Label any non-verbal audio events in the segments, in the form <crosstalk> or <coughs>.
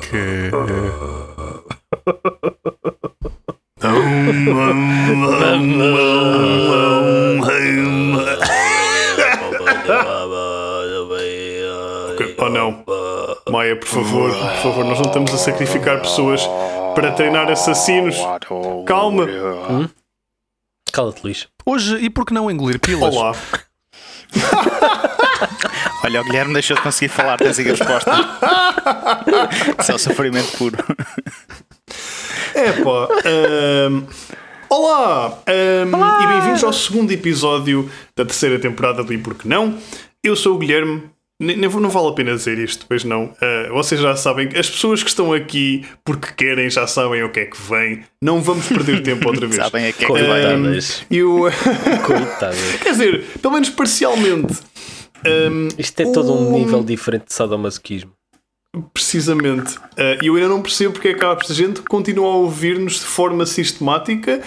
Que. Oh não. Maia, por favor, por favor, nós não estamos a sacrificar pessoas para treinar assassinos. Calma. Cala-te, Luís. Hoje, e por que não engolir pilas? Olá. <laughs> Olha, o Guilherme deixou de conseguir falar, tens aqui a resposta. <laughs> Isso é o sofrimento puro. É pá. ahm, olá! ahm, E bem-vindos ao segundo episódio da terceira temporada do E Porque Não. Eu sou o Guilherme. Nem, não vale a pena dizer isto, pois não. Ah, vocês já sabem, as pessoas que estão aqui porque querem já sabem o que é que vem. Não vamos perder tempo outra <laughs> vez. Sabem a que é que vai. Coitadas. Eu, Coitadas. <laughs> quer dizer, pelo menos parcialmente. Ahm, Isto é todo um o- nível diferente de sadomasoquismo. Precisamente. E eu ainda não percebo porque é que a gente continua a ouvir-nos de forma sistemática,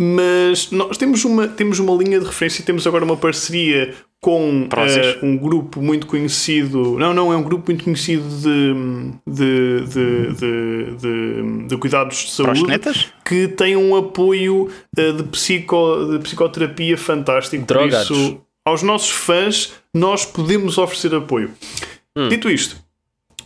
mas nós temos uma, temos uma linha de referência e temos agora uma parceria com eh, um grupo muito conhecido. Não, não, é um grupo muito conhecido de, de, de, de, de- de cuidados de saúde Proxenetas? que tem um apoio eh, de, psico, de psicoterapia fantástico. Drogados. Por isso, aos nossos fãs, nós podemos oferecer apoio. Dito isto,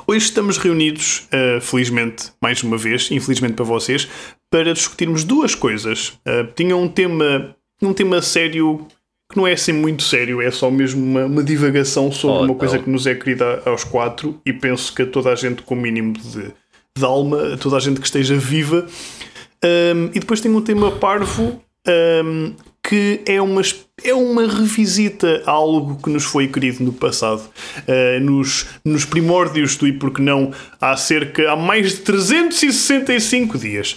hoje estamos reunidos, eh, felizmente, mais uma vez, infelizmente para vocês, para discutirmos duas coisas. Eh, tinha um tema, um tema sério que não é assim muito sério, é só mesmo uma, uma divagação sobre Oh, uma coisa não. que nos é querida aos quatro e penso que a toda a gente com o mínimo de, de alma, a toda a gente que esteja viva. Um, e depois tem um tema parvo um, que é uma, é uma revisita a algo que nos foi querido no passado. Uh, nos, nos primórdios do E Porque Não, há cerca, há mais de 365 dias.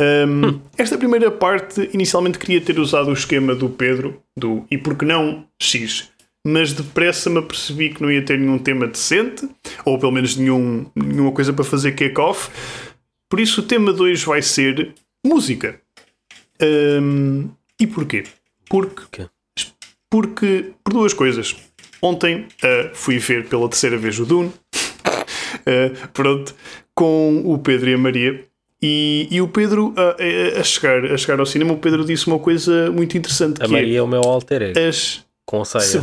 Um, esta primeira parte, inicialmente queria ter usado o esquema do Pedro, do E Porque Não X. Mas depressa me apercebi que não ia ter nenhum tema decente, ou pelo menos nenhum, nenhuma coisa para fazer kick-off. Por isso o tema 2 vai ser música. Hum, e porquê? Porque, Quê? porque por duas coisas. Ontem ah, fui ver pela terceira vez o Dune. Ah, <laughs> pronto, com o Pedro e a Maria. E, e o Pedro, a, a chegar, a chegar ao cinema, o Pedro disse uma coisa muito interessante A que Maria é o meu alter ego. é as. Com saia. <laughs>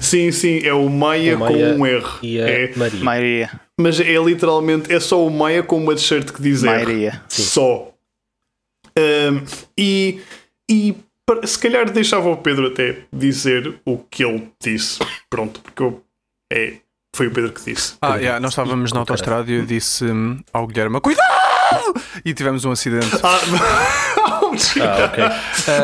Sim, sim, é o Maia, O Maia com um R. E a É, Maria. Maioria. mas é literalmente, é só o Maia com uma t-shirt que diz R. Maioria. Só. Um, e e se calhar deixava o Pedro até dizer o que ele disse. Pronto, porque eu, é, foi o Pedro que disse. Ah, yeah, nós estávamos na autostrada e eu disse hum, ao Guilherme: Cuidado! E tivemos um acidente. Ah, <laughs> Ah, ok.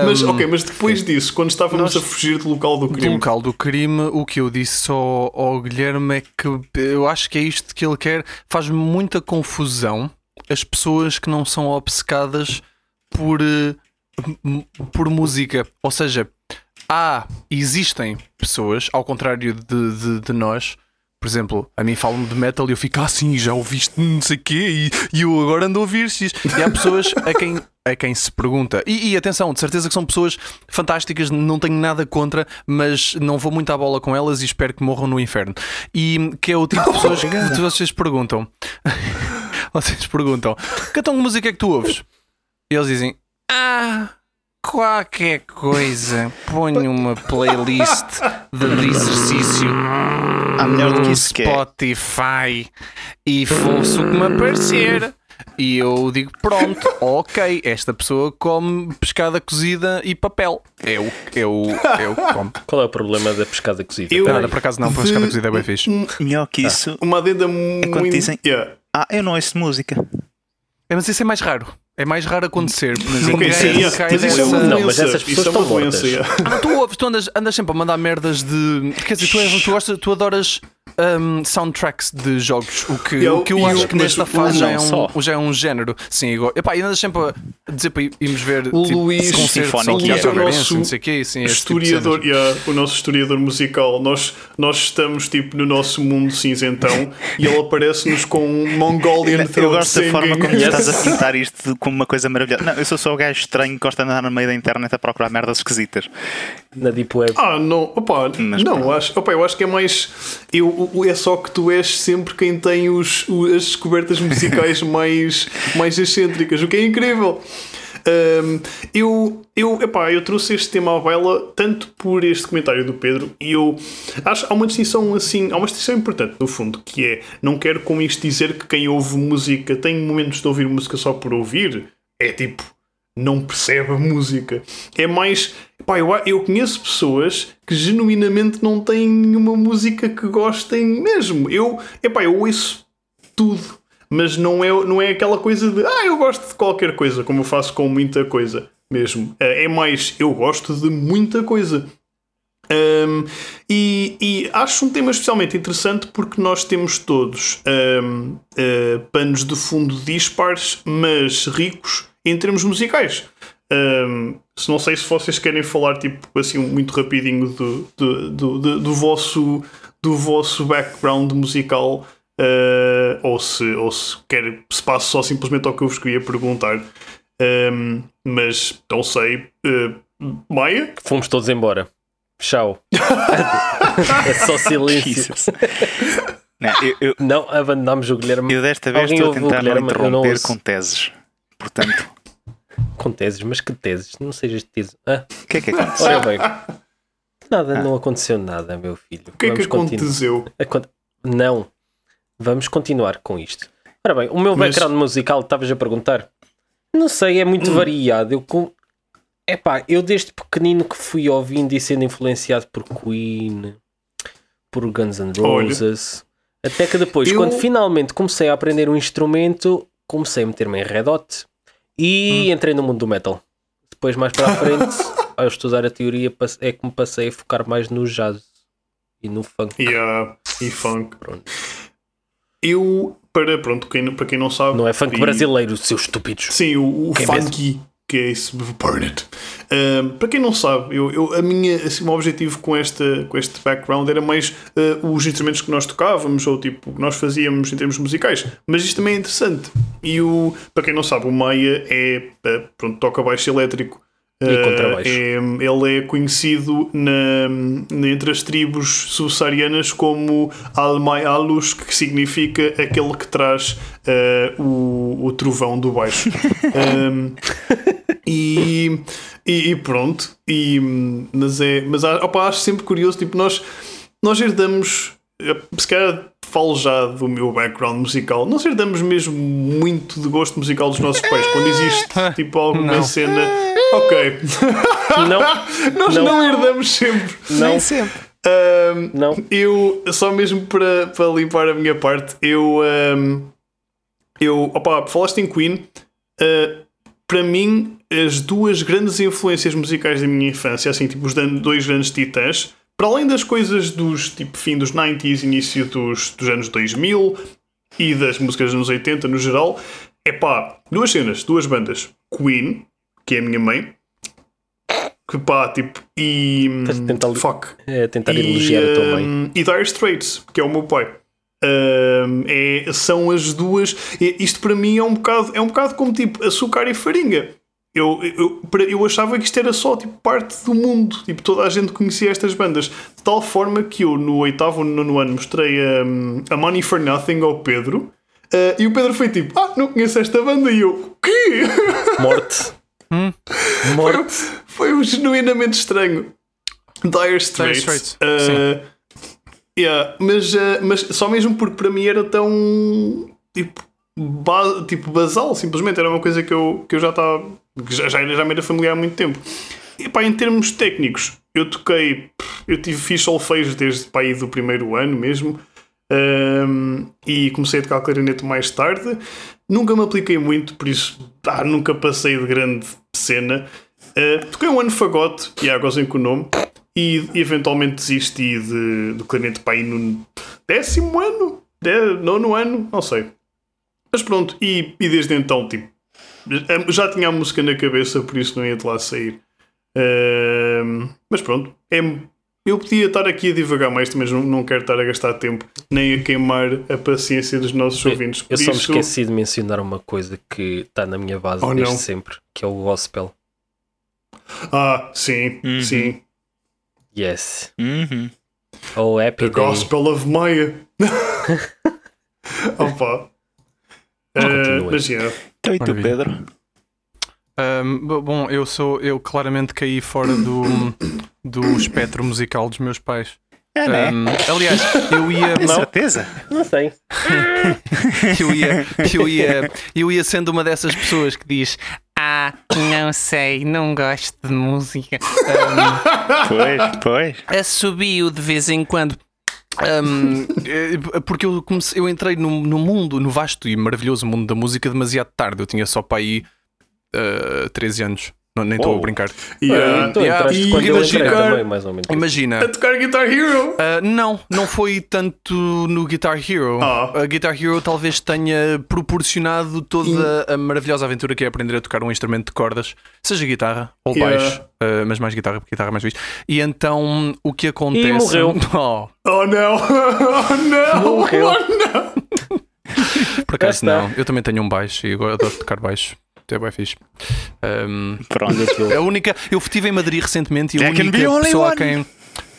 mas, ok, mas depois disso, quando estávamos Nós- a fugir do local do Do crime, local do crime, o que eu disse ao, ao Guilherme é que eu acho que é isto que ele quer. Faz muita confusão as pessoas que não são obcecadas por, eh, por música. Ou seja, há, existem pessoas, ao contrário de, de, de nós. Por exemplo, a mim falam de metal e eu fico assim, já ouviste não sei o quê e, e eu agora ando a ouvir X. E há pessoas a quem, a quem se pergunta. E, e atenção, de certeza que são pessoas fantásticas, não tenho nada contra, mas não vou muito à bola com elas e espero que morram no inferno. E que é o tipo de pessoas que vocês perguntam. <laughs> vocês perguntam: que música é que tu ouves? E eles dizem: Ah, qualquer coisa. Ponho uma playlist de exercício Há melhor do que no isso que é. Spotify e fosse o que me aparecer. E eu digo: Pronto, ok, esta pessoa come pescada cozida e papel. É o, é o, é o que come. <laughs> Qual é o problema da pescada cozida? Eu- Nada, por acaso não, pescada cozida é bem fixe. Melhor que isso. uma adenda muito. quando dizem- Yeah. Ah, eu não ouço de música. É, mas isso é mais raro. É mais raro acontecer. Mas Ok, ninguém sim, cai mas isso é Não, doença. mas essas pessoas isso é estão doença. mortas. yeah. Ah, tu ouves, tu andas, andas sempre a mandar merdas de. Quer dizer, tu, és- tu, gostas, tu adoras hum, soundtracks de jogos, o que Eu- o que eu eu- acho que mas nesta fase já é, um, já é um género. Sim, igual. Epá, e andas sempre a dizer para irmos ver O tipo, Luís- Sinfónico, que é o nosso não sei o quê, e sim, esse tipo historiador, yeah, o nosso historiador musical, nós, nós estamos tipo no nosso mundo cinzentão e ele aparece-nos com um Mongolian Eu gosto da forma como <laughs> estás a pintar isto como uma coisa maravilhosa. Não, eu sou só o gajo estranho que gosta de andar no meio da internet a procurar merdas esquisitas. Na Deep Web. Ah, não, opa, Mas não, pronto. acho, opa, eu acho que é mais. Eu, é só que tu és sempre quem tem os, as descobertas musicais <laughs> mais, mais excêntricas, o que é incrível. Um, eu, eu, epá, eu trouxe este tema à baila tanto por este comentário do Pedro e eu acho que há uma distinção assim, há uma distinção importante no fundo, que é não quero com isto dizer que quem ouve música tem momentos de ouvir música só por ouvir, é tipo, não percebe a música. É mais, epá, eu, eu conheço pessoas que genuinamente não têm nenhuma música que gostem mesmo. Eu, epá, eu ouço tudo. Mas não é, não é aquela coisa de ah, eu gosto de qualquer coisa, como eu faço com muita coisa mesmo. É mais, eu gosto de muita coisa. Um, e, e acho um tema especialmente interessante porque nós temos todos um, uh, panos de fundo dispares, mas ricos em termos musicais. Um, se não sei se vocês querem falar tipo assim muito rapidinho do, do, do, do, do vosso do vosso background musical uh, ou se ou se quer se passa só simplesmente ao que eu vos queria perguntar Um, mas não sei uh, Maia Fomos todos embora. Tchau. é só silêncio. Não, eu, eu- Não, abandonámos o Guilherme eu desta vez Alguém estou a tentar não não interromper ouço. com teses. Portanto, com teses. Mas que teses? Não sejas teses. Ah, o que é que aconteceu? ora bem. Nada, não aconteceu nada, meu filho. o que é que Vamos aconteceu? Acon- Não. Vamos continuar com isto. Ora bem, o meu Mas- background musical, estavas a perguntar? Não sei, é Hum. muito variado. Eu com... Epá, eu desde pequenino que fui ouvindo e sendo influenciado por Queen, por Guns N' Olha. Roses, até que depois, Eu- quando finalmente comecei a aprender um instrumento, comecei a meter-me em Red Hot e Hum. entrei no mundo do metal. Depois, mais para a frente, <laughs> ao estudar a teoria, é que me passei a focar mais no jazz e no funk. Yeah, e funk. Pronto. Eu, para, pronto, quem, para quem não sabe. Não é funk e- brasileiro, seus estúpidos. Sim, o, o Quem funky, que é esse Burn It. Um, para quem não sabe, eu, eu- a minha, assim, o meu objetivo com, esta, com este background era mais uh, os instrumentos que nós tocávamos ou tipo o que nós fazíamos em termos musicais. Mas isto também é interessante. E o, para quem não sabe, o Maia é, uh, pronto, toca baixo elétrico. Uh, é- ele é conhecido na, na- entre as tribos subsaarianas como Almai Alus, que significa aquele que traz uh, o, o trovão do baixo. <laughs> Um, e, e, e pronto. E, mas é, mas opa, acho sempre curioso. Tipo, nós, nós herdamos, eh, se calhar falo já do meu background musical, nós herdamos mesmo muito de gosto musical dos nossos pais. Quando existe <laughs> tipo alguma Não. cena. Ok, Não, <laughs> nós não, Não. herdamos sempre. não, sempre. Um, não. eu, só mesmo para, para limpar a minha parte, eu. Um, eu opa, falaste em Queen. uh, para mim, as duas grandes influências musicais da minha infância, assim, tipo os dois grandes titãs, para além das coisas dos tipo fim dos 90s, início dos, dos anos 2000 e das músicas dos anos 80 no geral, é pá, duas cenas, duas bandas. Queen, que é a minha mãe, que pá, tipo, e. Tentar Fuck. É tentar E, elogiar a tua mãe. um, e Dire Straits, que é o meu pai. Um, é, são as duas. e Isto para mim é um bocado, é um bocado como tipo açúcar e farinha. Eu, eu, para- eu achava que isto era só tipo, parte do mundo, tipo, toda a gente conhecia estas bandas, de tal forma que eu no oitavo ou nono ano mostrei um, a Money for Nothing ao Pedro uh, e o Pedro foi tipo: Ah, não conheço esta banda, e eu, o quê? <laughs> Morte. Morte. Foi um genuinamente estranho. Dire Straits. Straits, Uh, yeah, mas, uh, mas só mesmo porque para mim era tão tipo, ba- tipo basal, simplesmente era uma coisa que eu, que eu já estava já, já, era- já me era familiar há muito tempo. E pá, em termos técnicos, eu toquei, eu tive fiz solfejo desde pá, aí do primeiro ano mesmo. um, e comecei a tocar clarinete mais tarde. Nunca me apliquei muito, por isso nunca passei de grande cena. Uh, toquei um ano fagote, e águas em com o nome, e, eventualmente desisti de, do clarinete para aí no décimo ano, de, nono ano, não sei. Mas pronto, e, e desde então, tipo, já tinha a música na cabeça, por isso não ia de lá sair. Um, mas pronto, é, eu podia estar aqui a divagar mais, mas não, não quero estar a gastar tempo nem a queimar a paciência dos nossos ouvintes. Por Eu só me isso, esqueci de mencionar uma coisa que está na minha base Oh, desde não. sempre, que é o gospel. Ah, sim, Uhum. sim. Yes. Uhum. Ou Happy The Day. Gospel of Maya. Opa. Mas yeah. Então e tu. Pedro? B- bom, eu sou. Eu claramente caí fora do, do espectro musical dos meus pais. É, né? Ahm, aliás, eu ia. <laughs> Com certeza. Não sei. <laughs> eu ia, eu ia, eu ia sendo uma dessas pessoas que diz Ah, não sei, não gosto de música. <laughs> Pois, pois. Assobio de vez em quando. Um, eh, porque eu, comecei, eu entrei no, no mundo, no vasto e maravilhoso mundo da música demasiado tarde. Eu tinha só para aí uh, 13 anos. Não, nem estou Oh. a brincar. Yeah. yeah, e quando eu entrei imagina- também, mais ou menos. Imagina, A tocar Guitar Hero. Uh, não, não foi tanto no Guitar Hero. Ah. A Guitar Hero talvez tenha proporcionado toda a maravilhosa aventura que é aprender a tocar um instrumento de cordas, seja guitarra ou Yeah. baixo, uh, mas mais guitarra, porque guitarra é mais fixe. E então o que acontece. E morreu. <laughs> Oh, Oh não! <laughs> Oh não! Morreu. Oh não! por acaso não, eu também tenho um baixo e agora adoro tocar baixo. É bem fixe. Um, <laughs> a única. Eu estive em Madrid recentemente e a There única pessoa a quem.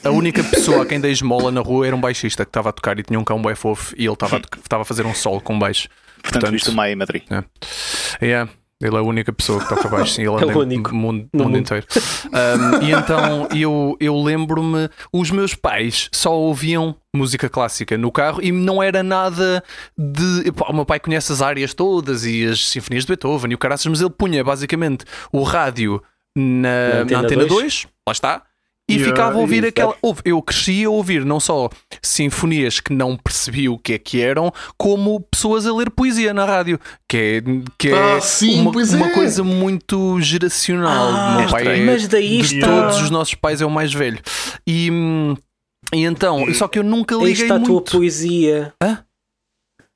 A única pessoa a quem dei esmola na rua era um baixista que estava a tocar e tinha um cão bué fofo e ele estava a, <laughs> toc- estava a fazer um solo com baixo. Portanto, viste o Maia em Madrid. Yeah, ele é a única pessoa que toca baixo, sim, ele <laughs> É o único mundo, no mundo mundo. inteiro. Um, e então eu, eu lembro-me, os meus pais só ouviam música clássica no carro e não era nada de. pá, o meu pai conhece as áreas todas e as sinfonias de Beethoven e o caraças, mas ele punha basicamente o rádio na, Na na antena antena 2, dois. lá está. E Yeah, ficava a ouvir aquela. ouve, Eu cresci a ouvir não só sinfonias que não percebi o que é que eram, como pessoas a ler poesia na rádio, que é, que é Ah, sim, uma, pois uma é. coisa muito geracional. Ah, meu pai é, mas daí de está- todos os nossos pais é o mais velho. E, e então, só que eu nunca Aí liguei está a tua muito. poesia. Hã?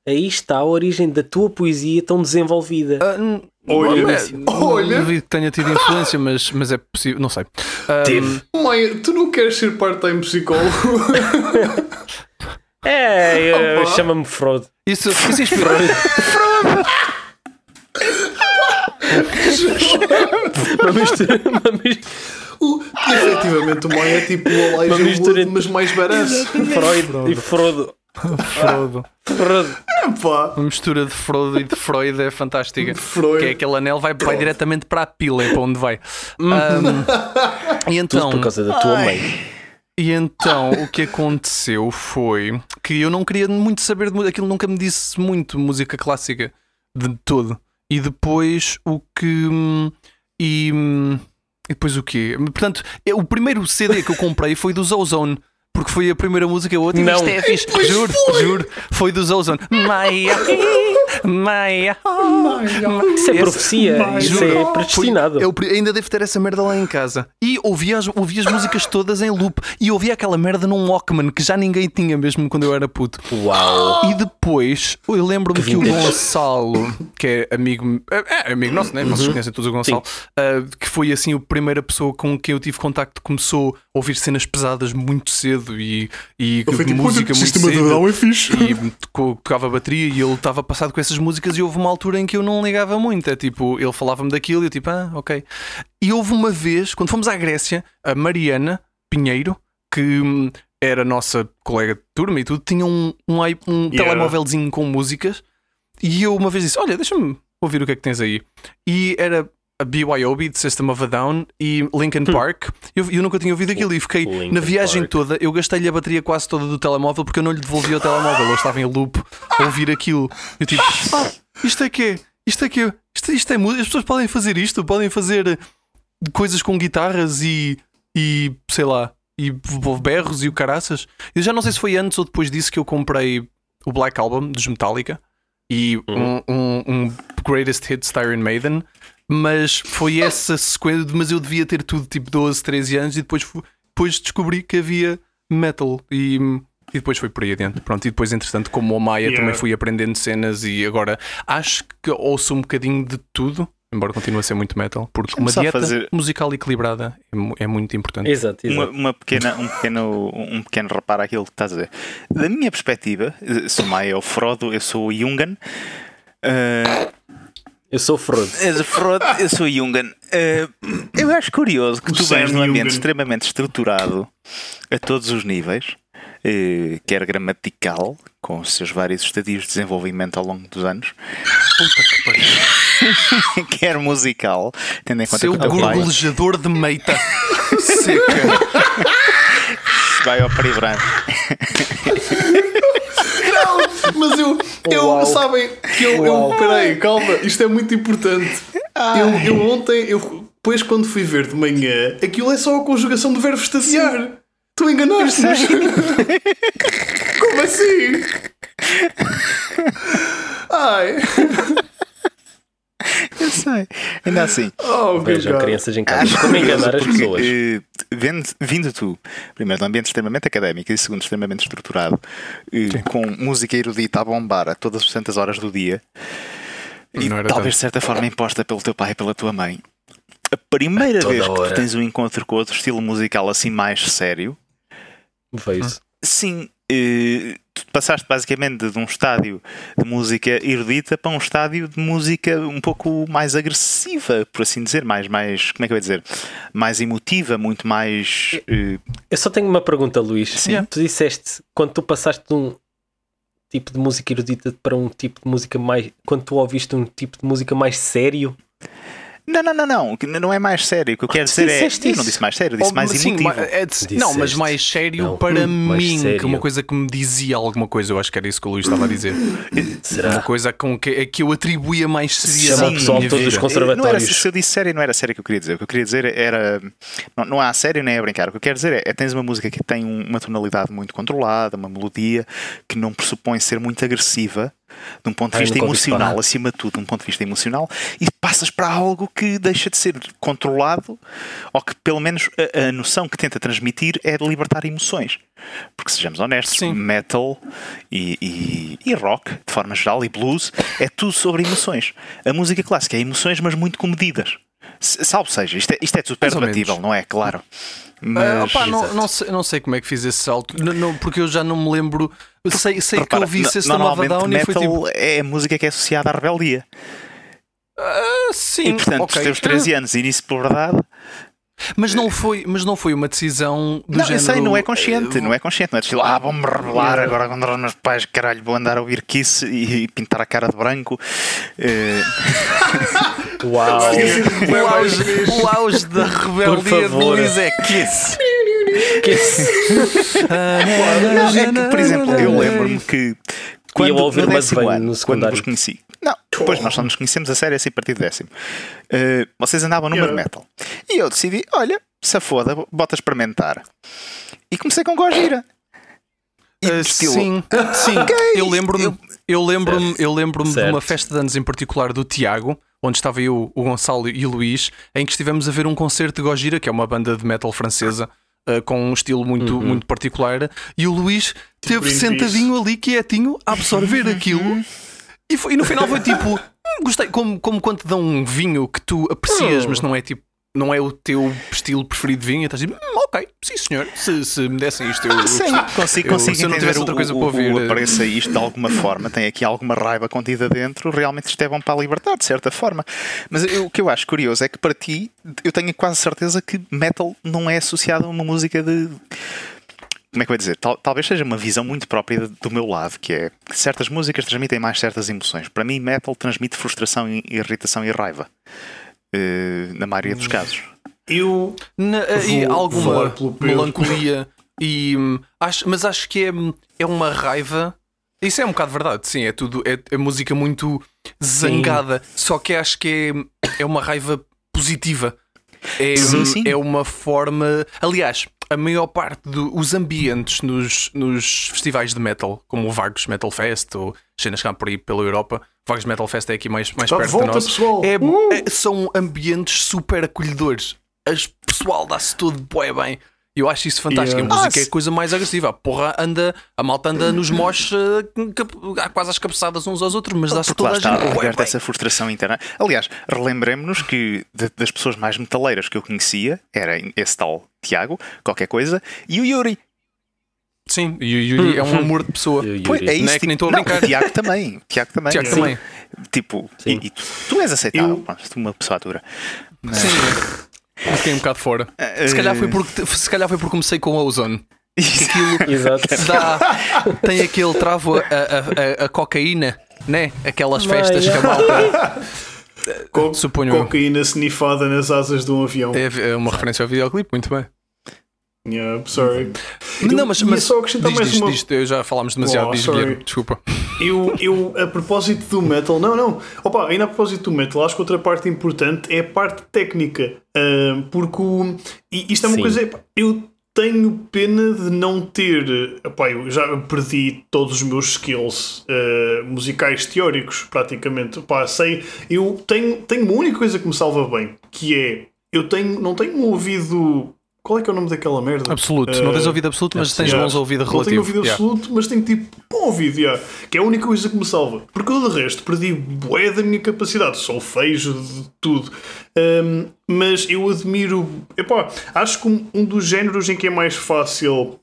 Aí está a origem da tua poesia tão desenvolvida. Hum, Olha, não olha. Duvido que tenha tido influência, mas, mas é possível, não sei. Ah, Teve. Mãe, tu não queres ser part-time psicólogo? <laughs> É, chama-me Freud. Isso, isso inspirou. <laughs> Uma mistura, uma mistura, O- efetivamente, o mãe é tipo o Uma Elijah mistura Wood, mas mais barato. Freud e Frodo. <laughs> Frodo. Freud. Epá, Uma mistura de Frodo e de Freud é fantástica. Freud. Que é aquele anel vai, vai diretamente para a pila, é para onde vai. Ahm, <laughs> e Tudo então, por causa da tua mãe. e então o que aconteceu foi que eu não queria muito saber de aquilo nunca me disse muito música clássica de todo. E depois o que. hum, E, hum, e depois o quê? Portanto, eu- o primeiro CD que eu comprei foi do Ozone. Porque foi a primeira música, eu ouvi Não. isto é fixe. Juro, juro, foi do Ozone. Maia, Maia. Isso é profecia. Isso Juro. é predestinado. Eu ainda devo ter essa merda lá em casa. E ouvia as, ouvia as músicas todas em loop. E ouvia aquela merda num Walkman que já ninguém tinha mesmo quando eu era puto. Uau. E depois eu lembro-me Que que o. Gonçalo, que é amigo, é, é amigo nosso, né? Vocês conhecem todos o Gonçalo, ah, que foi assim a primeira pessoa com quem eu tive contacto, começou a ouvir cenas pesadas muito cedo e, e fui tipo, música olha, muito cedo é fixe. e to- tocava bateria e ele estava passado com essas músicas e houve uma altura em que eu não ligava muito. É tipo, ele falava-me daquilo e eu tipo, ah, ok. E houve uma vez, quando fomos à Grécia, a Mariana Pinheiro, que hum, era nossa colega de turma e tudo, tinha um, um, um Yeah. telemóvelzinho com músicas e eu uma vez disse, olha, deixa-me ouvir o que é que tens aí. E era a BYOB de System of a Down e Linkin Park. Eu, eu nunca tinha ouvido aquilo e fiquei Linkin na viagem Park. toda. Eu gastei-lhe a bateria quase toda do telemóvel porque eu não lhe devolvia o telemóvel. Eu estava em loop a ouvir aquilo. Eu tipo, ah, isto é que é? Isto é que é? Isto, isto é música? As pessoas podem fazer isto? Podem fazer coisas com guitarras e, e sei lá, e berros e o caraças. Eu já não sei se foi antes ou depois disso que eu comprei o Black Album dos Metallica e um, um, um Greatest Hits de Iron Maiden. Mas foi essa sequência, mas eu devia ter tudo tipo 12, 13 anos e depois, depois descobri que havia metal e, e depois foi por aí adiante. Pronto, e depois, entretanto, como o Maia Yeah. também fui aprendendo cenas e agora acho que ouço um bocadinho de tudo, embora continue a ser muito metal, porque uma dieta fazer- musical equilibrada é, é muito importante. Exato, Uma, exato. uma pequena, um, pequeno, um pequeno reparo àquilo que estás a dizer. Da minha perspectiva, eh, sou Maia é o Frodo, eu sou o Jungan. Eh, Eu sou Freud. És o Frodo, eu sou o Jungan. Eh, eu acho curioso que O tu vens num ambiente extremamente estruturado a todos os níveis eh, quer gramatical, com os seus vários estadios de desenvolvimento ao longo dos anos, Puta que pariu. <laughs> quer musical, tendo em conta Seu que o teu gorgolejador de meita seca. <laughs> vai ao peribrante. <laughs> <laughs> Mas eu, eu Uau. sabem que eu, eu. Peraí, calma, isto é muito importante. Eu, eu ontem, eu, depois quando fui ver de manhã, aquilo é só a conjugação do verbo estagiar. Tu enganaste-nos. <laughs> Como assim? <laughs> Ai, <laughs> Eu sei. Ainda assim. oh, que Vejam crianças em casa. Acho Como curioso, enganar as pessoas. eh, vendo, vindo tu, primeiro, de um ambiente extremamente académico e segundo, extremamente estruturado, com música erudita a bombar a todas as santas horas do dia, e talvez de certa forma imposta pelo teu pai e pela tua mãe, a primeira toda vez que tu hora. tens um encontro com outro estilo musical assim mais sério, Foi isso. sim. eh, tu passaste basicamente de um estádio de música erudita para um estádio de música um pouco mais agressiva, por assim dizer, mais, mais como é que eu ia dizer? Mais emotiva, muito mais. eh, Eu só tenho uma pergunta, Luís. Sim. Tu disseste quando tu passaste de um tipo de música erudita para um tipo de música mais. Quando tu ouviste um tipo de música mais sério, Não, não, não, não, que não é mais sério. O que eu quero dizer é. disseste Eu não isso. disse mais sério, eu disse Oh, mais sim, emotivo. é de- não, mas mais sério Não, para hum, mim, que sério. uma coisa que me dizia alguma coisa, eu acho que era isso que o Luís estava a dizer. <coughs> Uma será? coisa com que, é que eu atribuía mais seriedade. Na pessoal minha todo dos vida. cons- Não era, conservatórios. se eu disse sério, não era sério que eu queria dizer. O que eu queria dizer era. Não, não há sério nem a brincar. O que eu quero dizer é, é tens uma música que tem um- uma tonalidade muito controlada, uma melodia que não pressupõe ser muito agressiva, de um ponto de vista emocional, acima de tudo, de um ponto de vista emocional, e passas para algo que deixa de ser controlado, ou que pelo menos a, a noção que tenta transmitir é de libertar emoções. Porque sejamos honestos, Sim. metal e, e- e rock, de forma geral, e blues, é tudo sobre emoções. A música clássica é emoções, mas muito comedidas. Salvo seja, isto é, isto é tudo Mais ou debatível, menos. não é? Claro. Ah, Mas. opá, não, Exato. não, sei, não sei como é que fiz esse salto, N- não, porque eu já não me lembro. Sei, sei que Repara, eu vi System of Down e foi metal tipo. é a música que é associada à rebeldia. ah, sim, E portanto, ok. os teus 13 anos, início de puberdade, Mas não foi, mas não foi uma decisão do não, género. eu sei, não é consciente, não é consciente, não é de estilo, ah, vou-me rebelar agora contra os meus pais, caralho, vou andar a ouvir Kiss e, e pintar a cara de branco. Eh, <laughs> <laughs> Uau! O auge, o auge da rebeldia de. Luís é Kiss. Não, é que, por exemplo, eu lembro-me que quando eu ouvir no décimo Madeira ano, no quando vos conheci, não, depois nós só nos conhecemos a sério assim a partir do décimo. eh, vocês andavam numa de Yeah. metal e eu decidi, olha, se foda, bota a experimentar. E comecei com Gojira. E Ah, de estilo, sim, sim. Eu lembro-me, eu lembro-me, eu lembro-me de uma festa de anos em particular do Tiago, onde estava eu, o Gonçalo e o Luís, em que estivemos a ver um concerto de Gojira, que é uma banda de metal francesa. ah, com um estilo muito, muito particular, e o Luís teve Greenpeace. sentadinho ali, quietinho, a absorver aquilo, e, foi- e no final foi tipo: "Hum, gostei, como, como quando te dão um vinho que tu aprecias, Hum. mas não é tipo, não é o teu estilo preferido de vinho, e estás tipo, "Hum, ok, sim senhor, se, se me dessem isto, eu, eu Sim, consigo, Eu- consigo se eu não tivesse outra coisa o, para ouvir, o eh, apreço a <laughs> isto de alguma forma, tem aqui alguma raiva contida dentro, realmente isto é bom para a liberdade, de certa forma. Mas eu- o que eu acho curioso é que para ti, eu tenho quase certeza que metal não é associado a uma música de. Como é que eu ia dizer? Tal- talvez seja uma visão muito própria do meu lado, que é que certas músicas transmitem mais certas emoções. Para mim, metal transmite frustração, e irritação e raiva. Eh, na maioria dos casos. Eu. Na- e Vou alguma melancolia e hum, acho, mas acho que é, hum, é uma raiva. Isso é um bocado verdade, sim, é tudo é, é música muito zangada, só que acho que é, é uma raiva positiva. É, Sim, sim. é uma forma. Aliás, a maior parte dos ambientes nos, nos festivais de metal, como o Vagos Metal Fest ou cenas cá por aí pela Europa, Vagos Metal Fest é aqui mais, mais Está de perto de nós. pessoal. É- Uh! é- são ambientes super acolhedores. As pessoal dá-se tudo bué bem. Eu acho isso fantástico. Yeah. A música Ah, é a coisa mais agressiva. A porra anda, a malta anda nos moches eh, quase às cabeçadas uns aos outros, mas dá-se lá toda a está, gente bué liberta bem. essa frustração interna. Aliás, relembremos-nos que de- das pessoas mais metaleiras que eu conhecia era esse tal Tiago, qualquer coisa, e o Yuri. Sim, e o Yuri é um amor de pessoa. Pois, é Não isso. é que nem tipo- estou a não, brincar. o Tiago também. o Tiago também. Tiago Sim. também. Tipo, e, Sim. e tu, tu és aceitável, Eu- tu uma pessoa dura. Mas, Sim. Fiquei um bocado fora. Se calhar, foi porque, se calhar foi porque comecei com o Ozone. Aquilo <laughs> Exato. dá, tem aquele travo a, a, a, a cocaína, né? Aquelas Vai, festas que a malta. Co Suponho cocaína snifada nas asas de um avião. É é uma referência ao videoclipe, muito bem. Yeah, sorry. não, mas, mas só acrescentar diz, mais diz, uma- diz, eu já falámos demasiado, Oh, diz. Guilherme, desculpa. Eu, eu, a propósito do metal, não, não, opa, ainda a propósito do metal, acho que outra parte importante é a parte técnica, ah, porque o, e isto é uma Sim. coisa, eu tenho pena de não ter, epá, eu já perdi todos os meus skills ah, musicais teóricos, praticamente, Epá, sei, eu tenho, tenho uma única coisa que me salva bem, que é, eu tenho, não tenho um ouvido, qual é que é o nome daquela merda? Absoluto, não tens Ah, ouvido absoluto, mas tens Yeah. bons ouvido Não tenho relativo. ouvido Yeah. absoluto, mas tenho tipo bom ouvido, yeah, que é a única coisa que me salva. Porque eu de resto perdi bué da minha capacidade, solfejo, de tudo. Um, mas eu admiro, epá, acho que um, um dos géneros em que é mais fácil.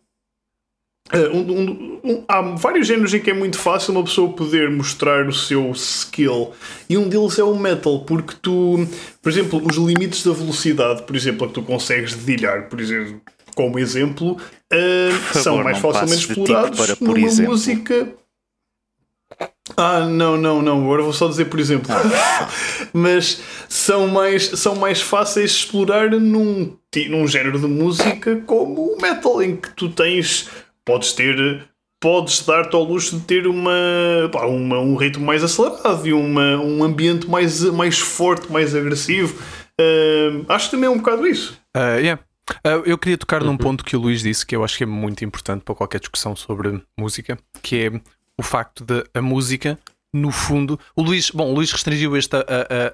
Uh, um- um- um- há vários géneros em que é muito fácil uma pessoa poder mostrar o seu skill e um deles é o metal, porque tu, por exemplo, os limites da velocidade, por exemplo, a que tu consegues dedilhar, por exemplo, como exemplo, uh, favor, são mais facilmente tipo explorados para por numa exemplo. música. Ah, não, não, não. Agora vou só dizer por exemplo. <laughs> Mas são mais, são mais fáceis de explorar num, num género de música como o metal, em que tu tens. Podes ter. Podes dar-te ao luxo de ter uma, pá, uma, um ritmo mais acelerado e uma, um ambiente mais, mais forte, mais agressivo. Ah, acho que também é um bocado isso. Uh, yeah. Uh, eu queria tocar Uhum. num ponto que o Luís disse que eu acho que é muito importante para qualquer discussão sobre música, que é o facto de a música, no fundo, o Luís, bom, o Luís restringiu este a,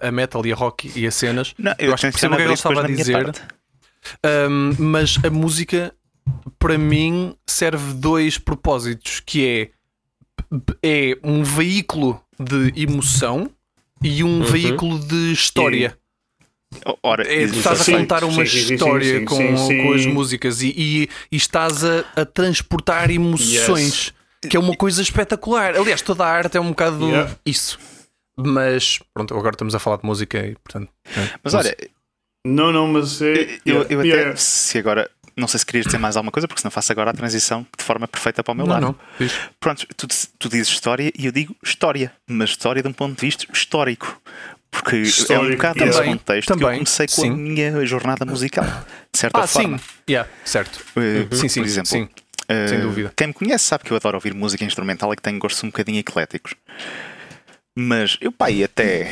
a, a metal e a rock e a cenas. Não, Eu eu, acho que percebo o que é que ele estava a dizer. Um, mas a música, para mim, serve dois propósitos, que é, é um veículo de emoção e um veículo de história. Ora, É, estás a contar uma sim, história sim, com, sim, sim. com as músicas e, e- e estás a, a transportar emoções, que é uma coisa espetacular. Aliás, toda a arte é um bocado Yeah. isso. Mas pronto, agora estamos a falar de música e portanto. é, Mas olha. Não, não, mas é. eu, eu até, yeah. se agora, não sei se querias dizer mais alguma coisa, porque senão faço agora a transição de forma perfeita para o meu não, lado. não. diz. Pronto, tu, tu dizes história e eu digo história, mas história de um ponto de vista histórico. Porque é um Histórico, bocado yeah. nesse Também, contexto que eu também, comecei com sim. a minha jornada musical, de certa Ah, forma. sim, yeah, certo. Eh, Sim, sim, por exemplo, sim. eh, sem dúvida. Quem me conhece sabe que eu adoro ouvir música instrumental e que tenho gostos um bocadinho ecléticos. Mas eu, pai, até.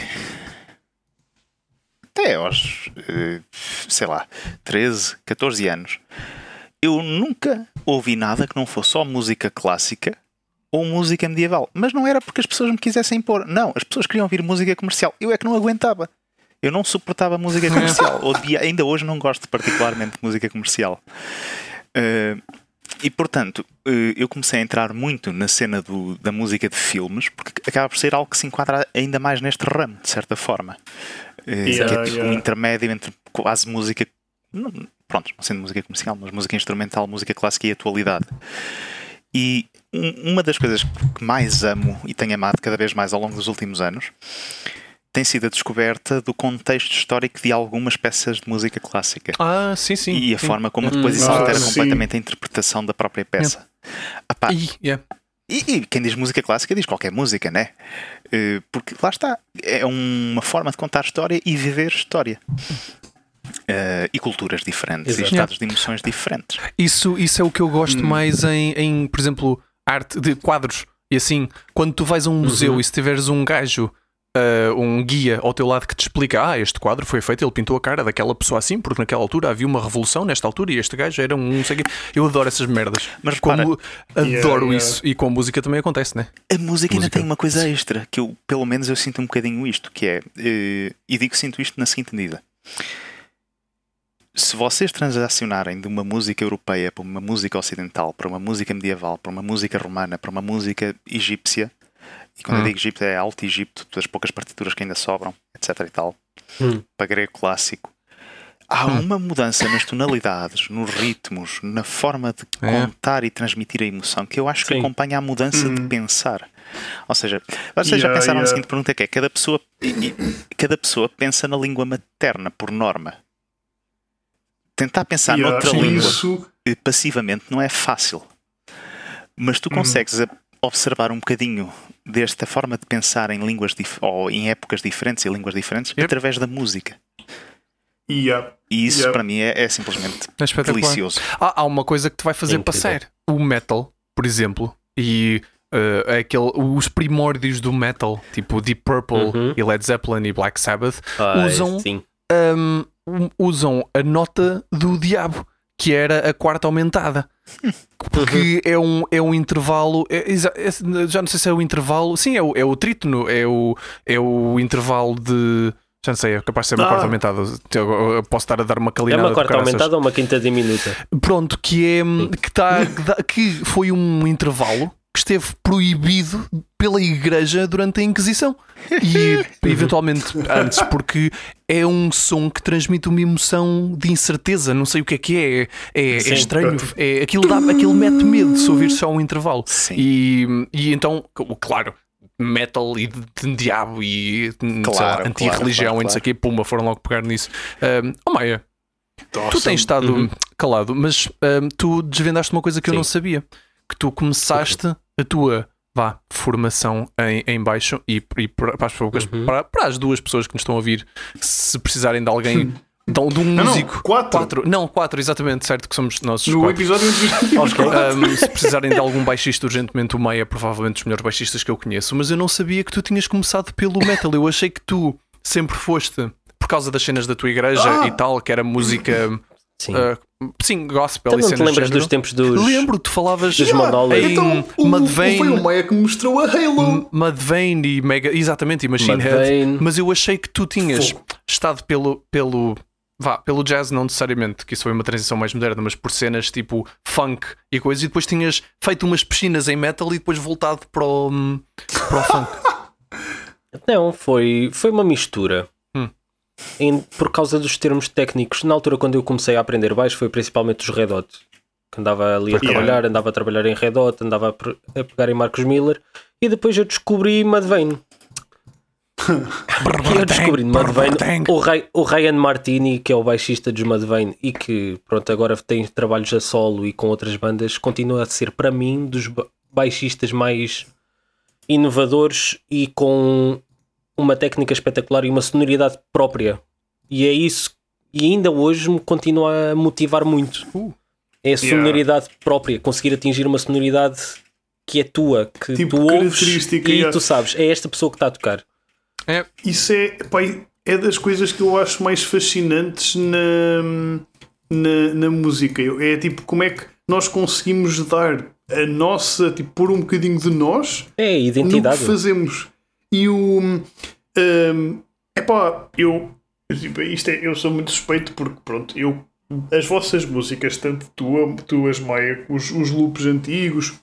Até aos. eh, sei lá, 13, 14 anos, eu nunca ouvi nada que não fosse só música clássica ou música medieval. Mas não era porque as pessoas me quisessem impor. Não, as pessoas queriam ouvir música comercial. Eu é que não aguentava. Eu não suportava música comercial. <laughs> Odia, ainda hoje não gosto particularmente de música comercial. Eh, e portanto, eh, eu comecei a entrar muito na cena do- da música de filmes, porque acaba por ser algo que se enquadra ainda mais neste ramo, de certa forma. Eh, Yeah, que é tipo yeah. um intermédio entre quase música. não- Pronto, não sendo música comercial, mas música instrumental, música clássica e atualidade. E um- uma das coisas que mais amo e tenho amado cada vez mais ao longo dos últimos anos tem sido a descoberta do contexto histórico de algumas peças de música clássica Ah, sim, sim. e a sim. forma como depois isso Ah, altera sim. completamente a interpretação da própria peça. Apá, Ih, yeah. e, e quem diz música clássica diz qualquer música, né? Eh, Porque lá está, é uma forma de contar história e viver história. Eh, e culturas diferentes Exato. e estados de emoções diferentes. Isso, isso é o que eu gosto Hum. mais em, em, por exemplo, arte de quadros. E assim, quando tu vais a um museu Uhum. e se tiveres um gajo, ah, um guia ao teu lado que te explica: Ah, este quadro foi feito, ele pintou a cara daquela pessoa assim, porque naquela altura havia uma revolução, nesta altura, e este gajo era um. Não sei. Eu adoro essas merdas. Mas repara, Como, adoro Yeah, yeah. isso. E com a música também acontece, né? a música ainda Música. tem uma coisa extra que eu, pelo menos, eu sinto um bocadinho isto, que é, eh, e digo que sinto isto na seguinte medida. Se vocês transacionarem de uma música europeia para uma música ocidental, para uma música medieval, para uma música romana, para uma música egípcia, e quando eu Hum. digo Egito é Alto Egito, das poucas partituras que ainda sobram, etc e tal, Hum. para grego clássico, há Hum. uma mudança nas tonalidades, nos ritmos, na forma de É. contar e transmitir a emoção que eu acho que Sim. acompanha a mudança de Hum. pensar. Ou seja, vocês já Yeah, pensaram na yeah. seguinte pergunta que é cada pessoa, cada pessoa pensa na língua materna, por norma. Tentar pensar Yeah, noutra língua. isso, passivamente não é fácil. Mas tu consegues a- observar um bocadinho desta forma de pensar em línguas dif- ou em épocas diferentes e línguas diferentes Yep. através da música. Yeah. E isso Yep. para mim é, é simplesmente É espetacular. delicioso. Há, há uma coisa que te vai fazer Incrível. passar. O metal, por exemplo, e eh, aquele, os primórdios do metal, tipo Deep Purple Uhum. e Led Zeppelin e Black Sabbath, Ah, Usam- Sim. um, usam a nota do diabo, que era a quarta aumentada. Porque é, um, é um intervalo. é- é- já não sei se é o intervalo. Sim, é o, é o trítono, é o, é o intervalo de. Já não sei, é capaz de ser uma Ah. quarta aumentada. Eu- Posso estar a dar uma É calinada uma do quarta aumentada ou uma quinta diminuta? Pronto, que é que, tá, que foi um intervalo que esteve proibido pela Igreja durante a Inquisição e <laughs> eventualmente antes, porque é um som que transmite uma emoção de incerteza. Não sei o que é que é, é, é Sim. estranho, é, aquilo, dá, aquilo mete medo se ouvir só um intervalo. Sim. E, e então, claro. Metal e de, de diabo e Claro, anti-religião claro, e não sei o quê, pumba, foram logo pegar nisso. Um, oh Maia, Tu tens estado Uhum. calado, mas hum, tu desvendaste uma coisa que eu Sim. não sabia: que tu começaste a tua vá, formação em, em baixo e, e para, para as Uhum. para- para as duas pessoas que nos estão a ouvir, se precisarem de alguém, de, um- de um Não, não, músico. quatro. Não, quatro, exatamente, certo que somos nós os No quatro. episódio <laughs> quatro. Um, se precisarem de algum baixista urgentemente, o Maia é provavelmente dos melhores baixistas que eu conheço, mas eu não sabia que tu tinhas começado pelo metal. Eu achei que tu sempre foste, por causa das cenas da tua igreja Ah! e tal, que era música, Sim. uh, sim, gospel então e não te cenas lembras do dos tempos dos. Lembro, tu falavas dos monólogos. em Então, o, Mudvayne, foi o Maia que me mostrou a Halo. Mudvayne e Mega, exatamente, e Machine Head. Mudvayne. Mas eu achei que tu tinhas Fogo. estado pelo, pelo, vá, pelo jazz, não necessariamente, que isso foi uma transição mais moderna, mas por cenas tipo funk e coisas, e depois tinhas feito umas piscinas em metal e depois voltado para o, hum, para o funk. <laughs> <laughs> Não, foi, foi uma mistura. Em- por causa dos termos técnicos. Na altura, quando eu comecei a aprender baixo, foi principalmente os Red Hot. Que andava ali a Yeah. trabalhar, andava a trabalhar em Red Hot, andava a, a pegar em Marcos Miller. E depois eu descobri Mudvayne. E <laughs> eu descobri Mudvayne o, Ray- o Ryan Martini, que é o baixista dos Mudvayne e que pronto, agora tem trabalhos a solo e com outras bandas, continua a ser para mim dos ba- baixistas mais inovadores e com uma técnica espetacular e uma sonoridade própria. E é isso e ainda hoje me continua a motivar muito. Uh. É a sonoridade própria, conseguir atingir uma sonoridade que é tua, que Tipo, tu ouves característica, e yeah. tu sabes, é esta pessoa que está a tocar. É, Isso é, pá, é das coisas que eu acho mais fascinantes na, na, na música. É tipo, como é que nós conseguimos dar a nossa, tipo, pôr um bocadinho de nós É a no identidade. que fazemos. E o. Um, epá, eu. tipo, Isto é, eu sou muito suspeito porque, pronto, eu. As vossas músicas, tanto tua, tuas, Maia, os, os loops antigos,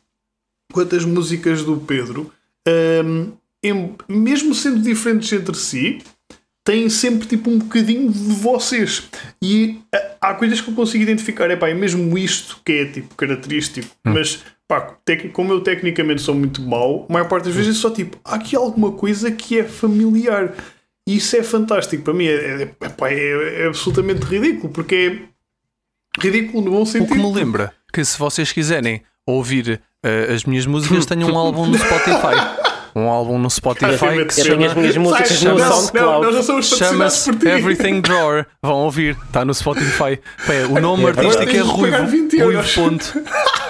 quanto as músicas do Pedro, um, em- mesmo sendo diferentes entre si, têm sempre tipo um bocadinho de vocês. E ah, há coisas que eu consigo identificar, é pá, é mesmo isto que é tipo característico, mas pá, como eu tecnicamente sou muito mau, a maior parte das vezes é só tipo, há aqui alguma coisa que é familiar. E isso é fantástico para mim, é, é, epá, é- é absolutamente ridículo, porque é ridículo no bom o que sentido. me lembra que se vocês quiserem ouvir uh, as minhas <laughs> músicas, tenho um álbum no <laughs> Spotify. Um álbum no Spotify que Eu tenho chama as minhas músicas no SoundCloud. Patrocinados Chama-se por ti. Everything Drawer. Vão ouvir, está no Spotify. Pé, o nome É artístico é. Ruivo. Pagar 20 Ruivo ponto.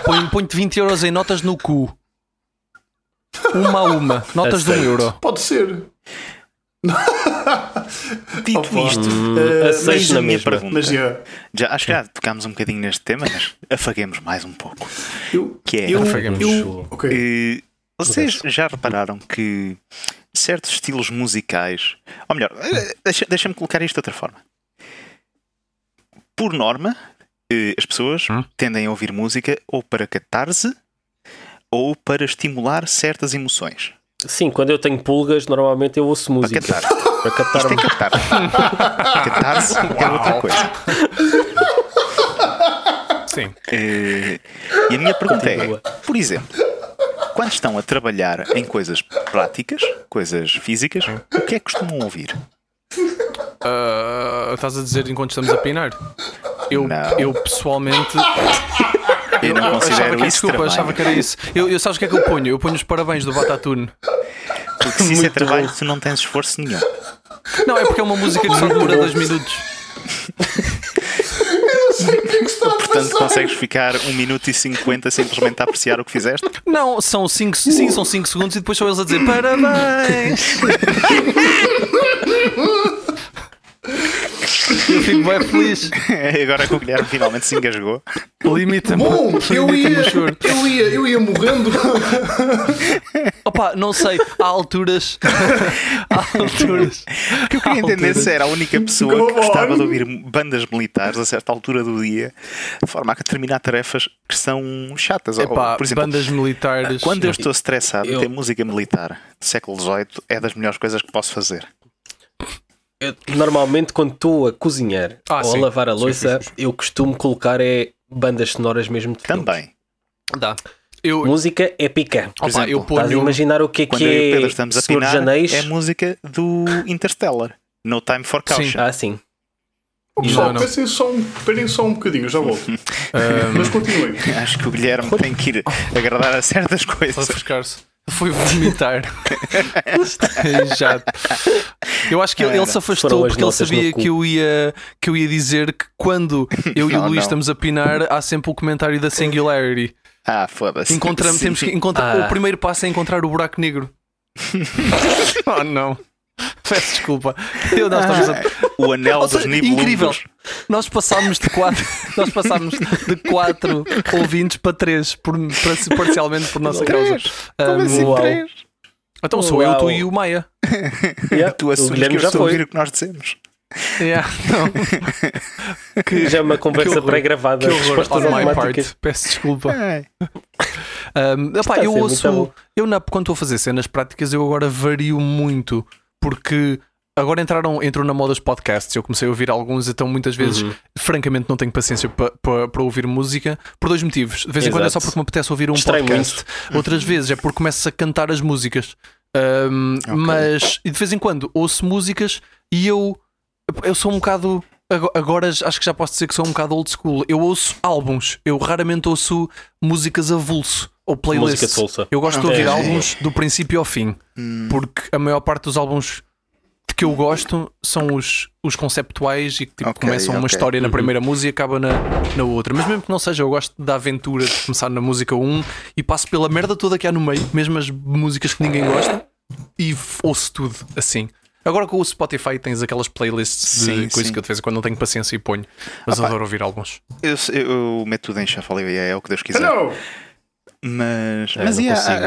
Põe- Põe-te 20 euros em notas no cu. Uma a uma. Notas de um euro. Pode ser. Dito Opa. isto, Eh, aceito na a minha mesma. pergunta, Mas já. já, acho que já tocámos um bocadinho neste tema, mas afaguemos mais um pouco. Eu, Que é, eu, eu, ok. Eh, vocês já repararam que certos estilos musicais, ou melhor, eh, deixa- deixa-me colocar isto de outra forma. Por norma, eh, as pessoas Hum? tendem a ouvir música ou para catarse ou para estimular certas emoções. Sim, quando eu tenho pulgas, normalmente eu ouço Para música. catar. <laughs> Para catar Isto é catarse. catarse é outra coisa. Sim. Eh, e a minha pergunta é: Continua. por exemplo, quando estão a trabalhar em coisas práticas, coisas físicas, o que é que costumam ouvir? Ah, estás a dizer enquanto estamos a pinar? Eu, Não. eu pessoalmente. Eu não achava considero que, isso desculpa, trabalho. achava que era isso. Eu, eu sabes o que é que eu ponho? Eu ponho os parabéns do Batatune. Porque se isso é trabalho, bom. tu não tens esforço nenhum. Não, é porque é uma música que só demora dois minutos. <laughs> Portanto, consegues ficar 1 minuto e 50 simplesmente a apreciar o que fizeste? Não, são 5 sim, são cinco segundos e depois são eles a dizer parabéns. <laughs> <laughs> eu fico bem feliz. <laughs> Agora que o Guilherme finalmente se engasgou. Limita-me. Bom, eu ia, eu ia, eu ia morrendo. <laughs> Opa, não sei, há alturas. há alturas. O que eu queria entender se era a única pessoa Go que gostava on. de ouvir bandas militares a certa altura do dia, de forma a terminar tarefas que são chatas. Ou, Epá, por exemplo, bandas militares. quando eu estou estressado, Eu- ter música militar do século XVIII é das melhores coisas que posso fazer. Eu, normalmente, quando estou a cozinhar Ah, ou sim. a lavar a louça, sim, sim. eu costumo colocar é bandas sonoras mesmo de filmes. Também. Dá. Eu, Música épica. Por opa, eu exemplo, Estás a ponho. imaginar o que é Quando que é Pedro estamos a pinar, é a música do Interstellar. No Time for Caution. Ah, sim. Pessoal, Não, não. pensem só um, esperem só um bocadinho, já volto. <laughs> Mas continuem. Acho que o Guilherme tem que ir <laughs> agradar a certas coisas. refrescar-se. Foi vomitar. <laughs> Eu acho que ele, ele se afastou as porque ele sabia que eu, ia, que eu ia dizer que quando eu e o Não, Luís não. estamos a pinar, há sempre o comentário da Singularity. Ah, foda-se. Encontramos, <laughs> Sim. temos que encontrar. Ah. O primeiro passo é encontrar o buraco negro. <laughs> oh não. <laughs> Peço desculpa. Eu, nós, estamos a- <laughs> O anel Ou dos seja, níveis. incrível. nós passámos de quatro, <laughs> nós passámos de quatro ouvintes para três, por, para- parcialmente por nossa causa. Como Um, assim uau. três? Então sou eu, Uau. tu e o Maia. Yeah, Tu assumes que eu já estou a ouvir o que nós dizemos. Yeah. Que, Já é uma Que conversa horror. pré-gravada. que horror Respostas on my automáticas. part. Peço desculpa. Ai. Um, epá, Está a eu ouço. Eu, na, quando estou a fazer cenas práticas, eu agora vario muito. Porque agora entraram, entrou na moda os podcasts. Eu comecei a ouvir alguns, então muitas vezes, Uhum. francamente, não tenho paciência para ouvir música. Por dois motivos. De vez em quando é só porque me apetece ouvir um podcast. Outras vezes é porque começo a cantar as músicas. Um, Ok. Mas e de vez em quando ouço músicas e eu, eu sou um bocado. ago- Agora acho que já posso dizer que sou um bocado old school. Eu ouço álbuns, eu raramente ouço músicas avulso ou solsa. Eu gosto de ouvir álbuns do princípio ao fim, Hum, porque a maior parte dos álbuns de que eu gosto são os, os conceptuais e que tipo, Ok, começam uma ok. história na Uhum. primeira música e acaba na, na outra. Mas mesmo que não seja, eu gosto da aventura de começar na música 1 e passo pela merda toda que há no meio, mesmo as músicas que ninguém gosta, e ouço tudo assim. Agora com o Spotify tens aquelas playlists de Sim, coisas sim. que eu de vez em quando não tenho paciência e ponho, mas Opa. adoro ouvir álbuns. eu, eu meto tudo em shuffle e é o que Deus quiser. Hello! Mas, É, mas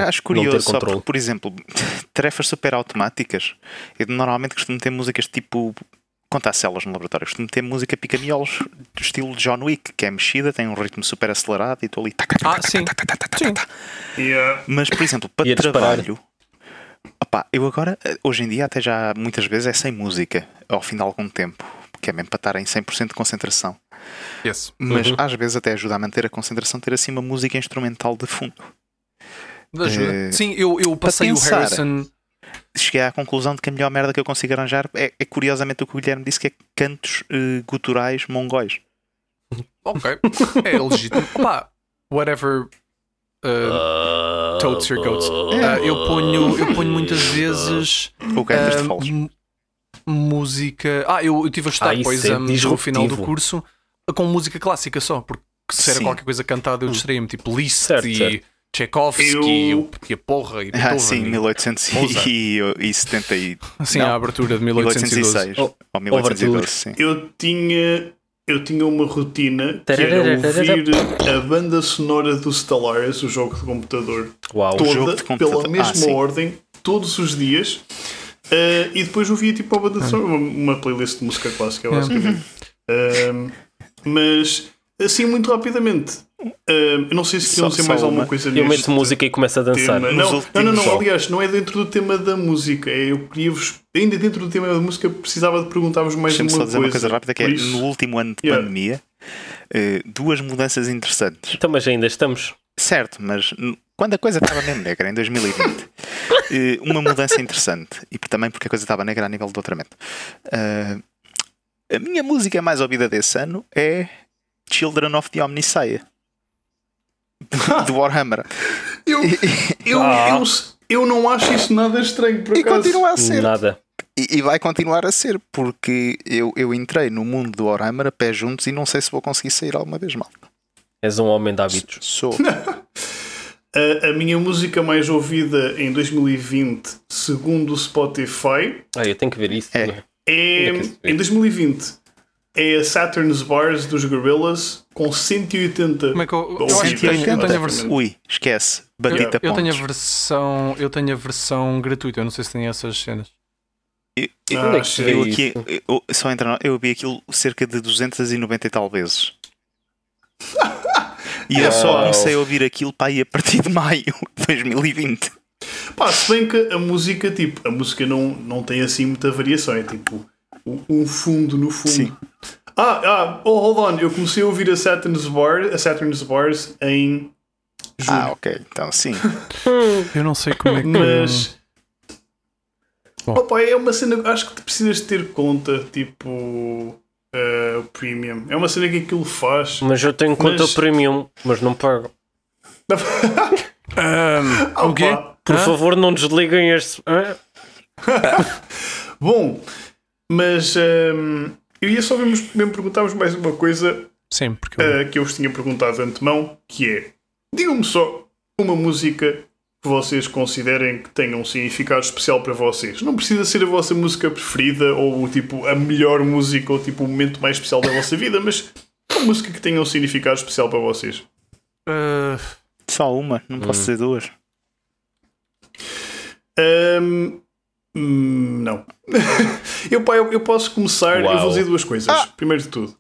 acho curioso, só porque, por exemplo, <laughs> tarefas super automáticas. Eu normalmente costumo ter músicas tipo contar celas no laboratório. Costumo ter música pica-miolos do estilo John Wick, que é mexida, tem um ritmo super acelerado e estou ali. Ah, sim. Yeah. Mas, por exemplo, para trabalho, opá, eu agora, hoje em dia, até já muitas vezes é sem música, ao fim de algum tempo, que é mesmo para estar em 100% de concentração. Yes. Mas Uhum. às vezes até ajuda a manter a concentração ter assim uma música instrumental de fundo. Ajuda. Eh, Sim, eu, eu passei o pensar. Harrison. Cheguei à conclusão de que a melhor merda que eu consigo arranjar é, é curiosamente o que o Guilherme disse, que é cantos eh, guturais mongóis. Ok, é legítimo. <laughs> Pá, whatever. uh, totes your goats. Uh, eu, ponho, eu ponho muitas vezes uh, m- música. Ah, eu, eu tive a estudar Ah, depois é no final do curso com música clássica só, porque se era Sim. qualquer coisa cantada eu distraía-me, tipo Liszt Certo, e certo. Tchaikovsky Eu- e a porra e Ah, Beethoven. sim, e- 1870 e <laughs> Sim, não. a abertura de 1812. 1806 Oh, ou 1812, Overture. sim. Eu tinha, eu tinha uma rotina que era ouvir a banda sonora do Stellaris, o jogo de computador, Uau. jogo toda computador. pela Ah, mesma sim. ordem, todos os dias. eh, e depois ouvia tipo a banda sonora, uma, uma playlist de música clássica, basicamente. Ahm, mas assim, muito rapidamente, eu não sei se queriam só mais alguma uma. coisa Eu meto música e começo a dançar. Não, não, não, não, aliás, não é dentro do tema da música. É, eu queria-vos, ainda dentro do tema da música, precisava de perguntar-vos mais Deixa-me uma só dizer coisa. uma coisa rápida que é no último ano de Yeah. pandemia, eh, duas mudanças interessantes. Então, mas ainda estamos. Certo, mas quando a coisa estava mesmo negra, em 2020, eh, uma mudança interessante, e também porque a coisa estava negra a nível de doutoramento. Eh, a minha música mais ouvida desse ano é Children of the Omnisaia do <laughs> Warhammer. Eu, eu, Ah. eu, eu não acho isso nada estranho, por E acaso. continua a ser. Nada. E, e vai continuar a ser, porque eu, eu entrei no mundo do Warhammer a pé juntos e não sei se vou conseguir sair alguma vez mal. És um homem de hábitos. Sou. <laughs> A, a minha música mais ouvida em 2020, segundo o Spotify, Ah, eu tenho que ver isso. É. é, Onde é em 2020 é a Saturn's Bars dos Gorillaz com 180. Como é que eu, eu acho que tenho, eu tenho a exatamente. versão. Ui, esquece. Bandita Eu tenho a versão, eu tenho a versão gratuita, eu não sei se tem essas cenas. Eu, eu- Ah, Onde é que se vê eu aqui, eu, só entra, eu vi aquilo cerca de 290 e tal vezes. <laughs> E eu só comecei a ouvir aquilo para aí a partir de maio de 2020. Pá, se bem que a música, tipo, a música não, não tem assim muita variação, é tipo um- um fundo no fundo. Sim. Ah, ah, oh, hold on, eu comecei a ouvir a Saturn's, Bar, a Saturn's Bars em julho. Ah, ok. Então sim. <laughs> Eu não sei como é que. Mas. Bom. Opa, é uma cena que acho que tu precisas ter conta, tipo. o premium. É uma cena que aquilo faz. Mas eu tenho conta Mas- premium, mas não pago. <laughs> Ahm, o quê? Por Hã? favor, não desliguem este. <laughs> Bom, mas ehm, eu ia só mesmo, mesmo perguntar-vos mais uma coisa Sim, porque eu, eh, que eu vos tinha perguntado de antemão, que é digam-me só uma música que vocês considerem que tenha um significado especial para vocês. Não precisa ser a vossa música preferida ou tipo a melhor música ou tipo o momento mais especial da vossa vida, mas uma música que tenha um significado especial para vocês. ah, Só uma, não posso dizer duas. Hum, não. <laughs> eu, pá, eu, eu posso começar. Eu Uau. vou dizer duas coisas. Primeiro de tudo.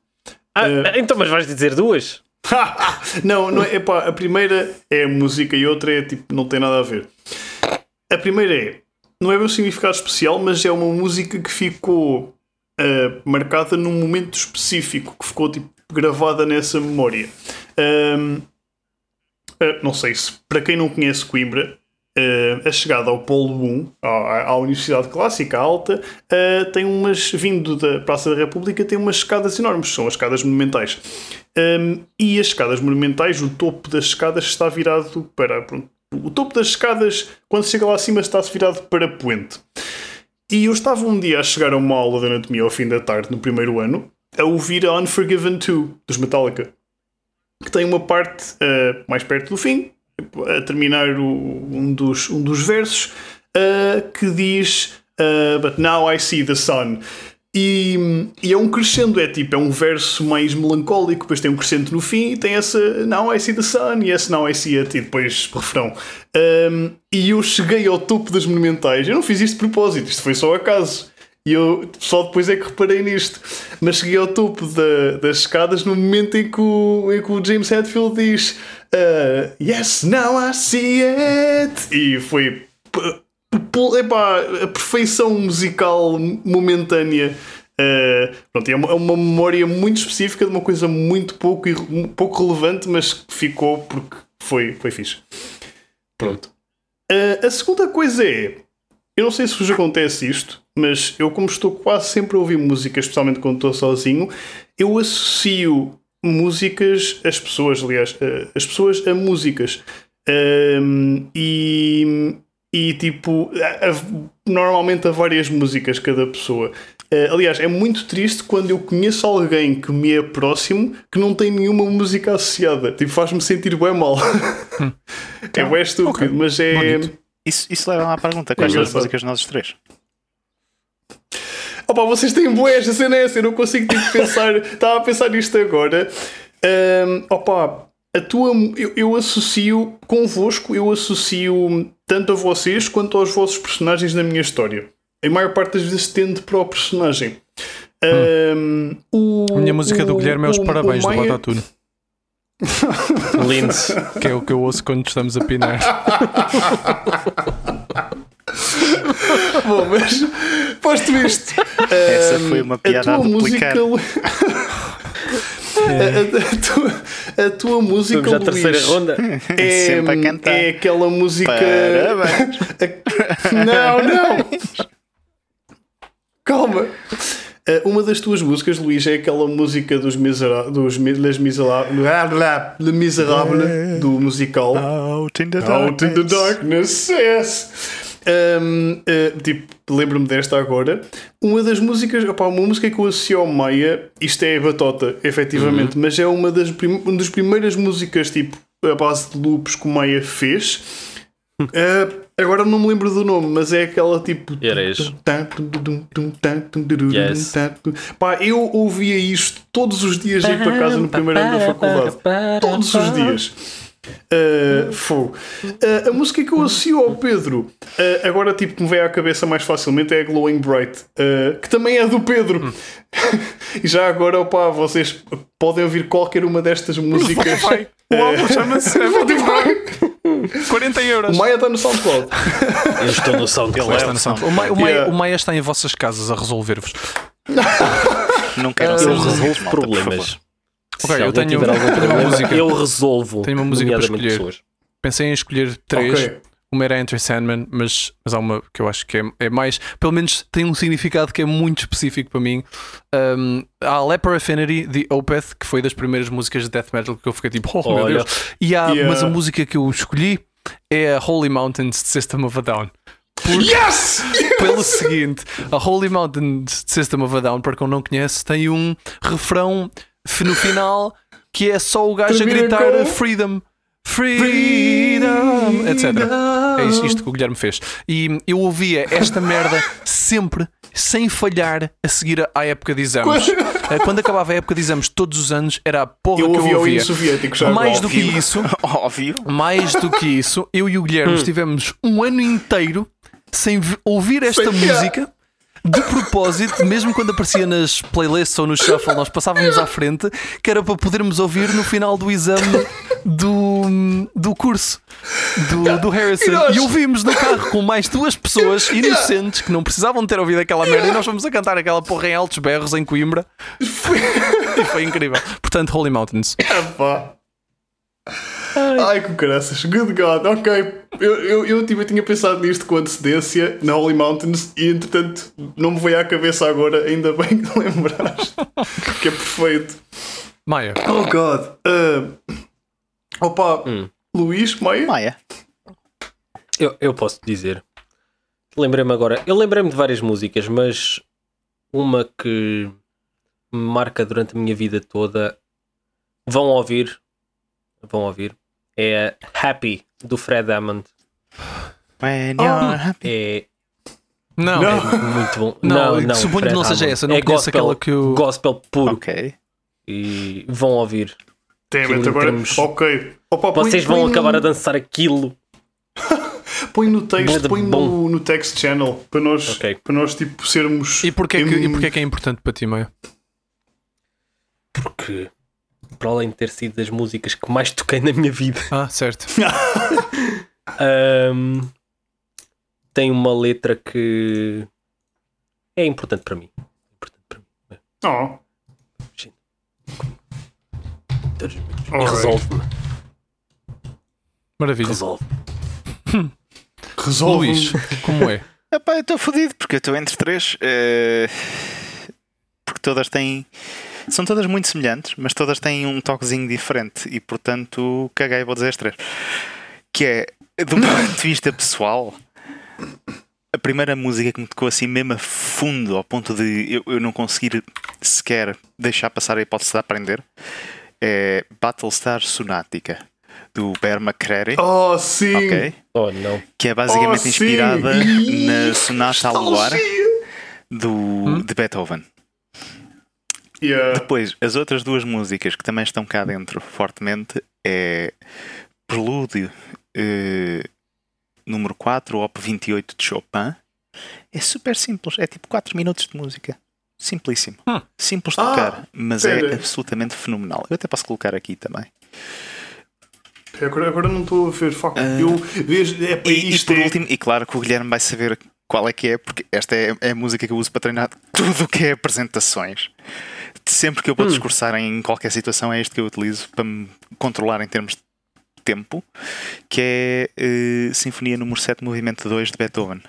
Ah, Eh, então, mas vais dizer duas? <laughs> não, não é, epá, a primeira é a música e outra é tipo, não tem nada a ver. A primeira é, não é um significado especial, mas é uma música que ficou ah, marcada num momento específico, que ficou tipo gravada nessa memória. Ahm, ah, não sei se para quem não conhece Coimbra, ah, a chegada ao Polo 1, à, Universidade Clássica Alta, ah, tem umas, vindo da Praça da República, tem umas escadas enormes, são as escadas monumentais. Um, e as escadas monumentais, o topo das escadas está virado para. pronto, o topo das escadas, quando chega lá acima, está-se virado para poente. E eu estava um dia a chegar a uma aula de anatomia ao fim da tarde, no primeiro ano, a ouvir a Unforgiven 2 dos Metallica, que tem uma parte uh, mais perto do fim, a terminar o- um, dos, um dos versos, uh, que diz uh, But now I see the sun. E, e é um crescendo, é tipo, é um verso mais melancólico, depois tem um crescendo no fim e tem essa Now I see the sun e esse Now I see it e depois refrão. Um, e eu cheguei ao topo das monumentais, eu não fiz isto de propósito, isto foi só acaso. E eu só depois é que reparei nisto. Mas cheguei ao topo da- das escadas no momento em que o, em que o James Hetfield diz uh, Yes, now I see it! E foi epá, a perfeição musical momentânea. Uh, pronto, é uma, é uma memória muito específica de uma coisa muito pouco, pouco relevante, mas que ficou porque foi, foi fixe. Pronto. Uh, a segunda coisa é: eu não sei se vos acontece isto, mas eu, como estou quase sempre a ouvir música, especialmente quando estou sozinho, eu associo músicas, as pessoas, aliás, as pessoas a músicas. Um, e, e tipo, a- a- normalmente a várias músicas cada pessoa. Uh, aliás, é muito triste quando eu conheço alguém que me é próximo que não tem nenhuma música associada. Tipo, faz-me sentir bem mal. <laughs> é bem estúpido, mas é. Bonito. Isso, isso leva à pergunta: quais são as músicas de nós três? Opa, vocês têm boés, a cena é essa, eu não consigo tipo, pensar. <laughs> Estava a pensar nisto agora. Ahm, opa, a tua. Eu, eu associo convosco, eu associo tanto a vocês quanto aos vossos personagens na minha história. A maior parte das vezes tende para o personagem. Ahm, o, a minha música do o- Guilherme é os o- parabéns o do Maia- Batatune, <laughs> Lindo. que é o que eu ouço quando estamos a pinar. <laughs> <laughs> Bom, mas posto isto. Essa foi uma a piada a tua música. duplicar. <laughs> a, a- a tua, a tua música, Vamos à terceira Luís, ronda. é, Sempre a cantar. é aquela música. Parabéns. <laughs> Não, não! Calma! Uma das tuas músicas, Luís, é aquela música dos Miseráveis, dos Les Misérables, Le Miserable, do musical Out in the Out in the Darkness, yes. Um, uh, tipo, lembro-me desta agora. Uma das músicas, opa, uma música que eu associo ao Maia, isto é batota, efetivamente, Uhum. mas é uma das, prim uma das primeiras músicas, tipo, a base de loops que o Maia fez. Uh, agora não me lembro do nome, mas é aquela tipo. Era este. Yes. Pá, eu ouvia isto todos os dias aí para casa no primeiro ano da faculdade. Todos os dias. Uh, fogo. Uh, a música que eu associo ao Pedro, uh, agora tipo que me vem à cabeça mais facilmente é a Glowing Bright, uh, que também é do Pedro. <laughs> e já agora, opá, vocês podem ouvir qualquer uma destas músicas. O álbum chama-se <laughs> Spotify. 40 euros. O Maia está no SoundCloud. Eu estou no SoundCloud. Está no SoundCloud. O, Maia, o, Maia, Yeah. o Maia está em vossas casas a resolver-vos. Não quero Eu ser resolvo problemas. Ok, eu tenho- tenho uma <laughs> música. eu resolvo. Tenho uma música para escolher. pessoas. Pensei em escolher três. Ok. Uma era Enter Sandman, mas, mas há uma que eu acho que é, é mais. Pelo menos tem um significado que é muito específico para mim. Um, há Leper Affinity, The Opeth, que foi das primeiras músicas de death metal que eu fiquei tipo, oh meu Olha. Deus. E há, Yeah. Mas a música que eu escolhi é a Holy Mountains de System of a Down. Yes! Pelo seguinte, a Holy Mountains de System of a Down, para quem não conhece, tem um refrão no final que é só o gajo a gritar Miracle. Freedom. Freedom, etc. É isto, que o Guilherme fez. E eu ouvia esta merda sempre, sem falhar, a seguir à época de exames. Eh, Quando acabava a época de exames, todos os anos, era a porra Eu que ouvi eu ouvia. soviético já Mais agora. do que isso, <laughs> Óbvio. mais do que isso, eu e o Guilherme estivemos um ano inteiro sem vi- ouvir esta música. De propósito, mesmo quando aparecia nas playlists ou no shuffle, nós passávamos à frente, que era para podermos ouvir no final do exame do, do curso do, do Harrison. E nós- E ouvimos no carro com mais duas pessoas inocentes que não precisavam ter ouvido aquela merda e nós fomos a cantar aquela porra em altos berros em Coimbra. E foi incrível. Portanto, Holy Mountains. Epá. Ai, que graças. Good God, ok. Eu, eu, eu, tipo, eu tinha pensado nisto com antecedência na Holy Mountains e entretanto não me veio à cabeça agora. Ainda bem que lembraste. <laughs> que é perfeito. Maia. Oh God. Ah, opa, Hum. Luís, Maia? Maia. Eu, eu posso dizer. Lembrei-me agora. Eu lembrei-me de várias músicas, mas uma que me marca durante a minha vida toda. Vão ouvir. Vão ouvir. É a Happy do Fred Hammond. When Oh. you're happy. É Não. Não. É muito bom. Não, Não, não, suponho que não seja Hammond. essa, não é gospel, aquela que eu- Gospel puro. Ok. E vão ouvir. Damn agora. temos- Ok. Opa, põe- Vocês vão põe acabar no, a dançar aquilo. <laughs> Põe no texto, põe no, no text channel para nós, Ok. para nós tipo, sermos. E porquê, que, e em- porquê que é importante para ti, Maia? Porque, para além de ter sido das músicas que mais toquei na minha vida, Ah, certo. <laughs> ahm, tem uma letra que é importante para mim. Importante para mim. Oh, Alright. resolve-me. Maravilha. Resolve. resolve. Luís, como é? Epá, eu estou fodido porque eu estou entre três. eh, porque todas têm. São todas muito semelhantes, mas todas têm um toquezinho diferente e portanto caguei, vou dizer as três. Que é, do ponto de vista pessoal, a primeira música que me tocou assim mesmo a fundo, ao ponto de eu, eu não conseguir sequer deixar passar a hipótese de aprender, é Battlestar Sonática, do Bear McCreary. Oh, sim. Ok? Oh, não. que é basicamente Oh, inspirada na Sonata ao Luar do, de Beethoven. Yeah. Depois, as outras duas músicas que também estão cá dentro fortemente é Prelúdio eh, número 4, Op 28 de Chopin. É super simples, é tipo 4 minutos de música. Simplíssimo. Hum. Simples de Ah, tocar, mas é pera. absolutamente fenomenal. Eu até posso colocar aqui também. Agora, agora não estou a ver. Fuck. Ah. Eu vejo. É, E, e isto por é- último, e claro que o Guilherme vai saber qual é que é, porque esta é, é a música que eu uso para treinar <laughs> tudo o que é apresentações. Sempre que eu vou discursar em qualquer situação, é este que eu utilizo para me controlar em termos de tempo, que é eh, Sinfonia número 7, movimento 2 de Beethoven.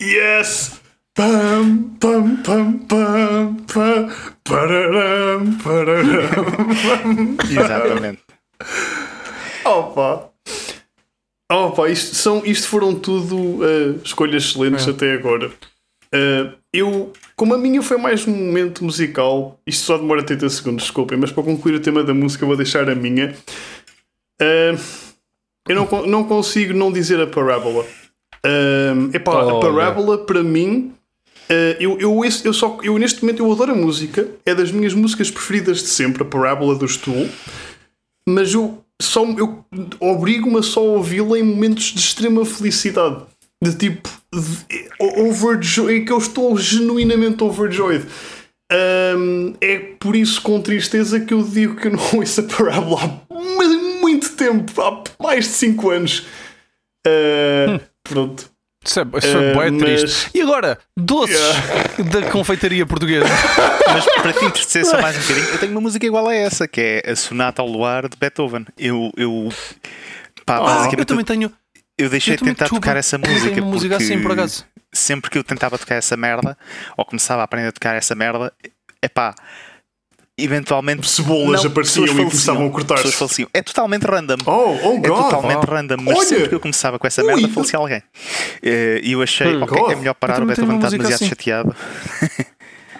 Yes! Pam, pam, pam, pam, pam, pararam, pararam. <laughs> Exatamente. Opa! Opa, isto, são, isto foram tudo uh, escolhas excelentes até agora. Uh, eu, como a minha foi mais um momento musical, isto só demora 30 segundos, desculpem, mas para concluir o tema da música, vou deixar a minha. Uh, eu não, não consigo não dizer a Parábola. Uh, epá, oh, a Parábola para mim. Uh, eu, eu, eu, só, eu neste momento eu adoro a música, é das minhas músicas preferidas de sempre, a Parábola do Stool, mas eu só eu obrigo-me a só ouvi-la em momentos de extrema felicidade. De tipo, de, overjoyed, que eu estou genuinamente overjoyed. Um, é por isso, com tristeza, que eu digo que eu não ouço a Parábola há muito tempo há mais de 5 anos. Uh, hum. Pronto. Isso é, isso é uh, mas... triste. E agora, doces yeah. <laughs> da confeitaria portuguesa. <laughs> Mas para te entristecer só mais um bocadinho, eu tenho uma música igual a essa, que é a Sonata ao Luar de Beethoven. Eu, eu, pá, oh, basicamente, eu também tenho. Eu deixei de tentar tocar essa música. Uma música assim, por acaso. Sempre que eu tentava tocar essa merda, ou começava a aprender a tocar essa merda, é pá eventualmente cebolas apareciam e começavam a cortar-se. É totalmente random. Oh, oh God. É totalmente oh. random. Mas Olha. sempre que eu começava com essa merda, falecia alguém. Eh, e eu achei, hum, ok, God. é melhor parar, o Beethoven está demasiado assim. chateado.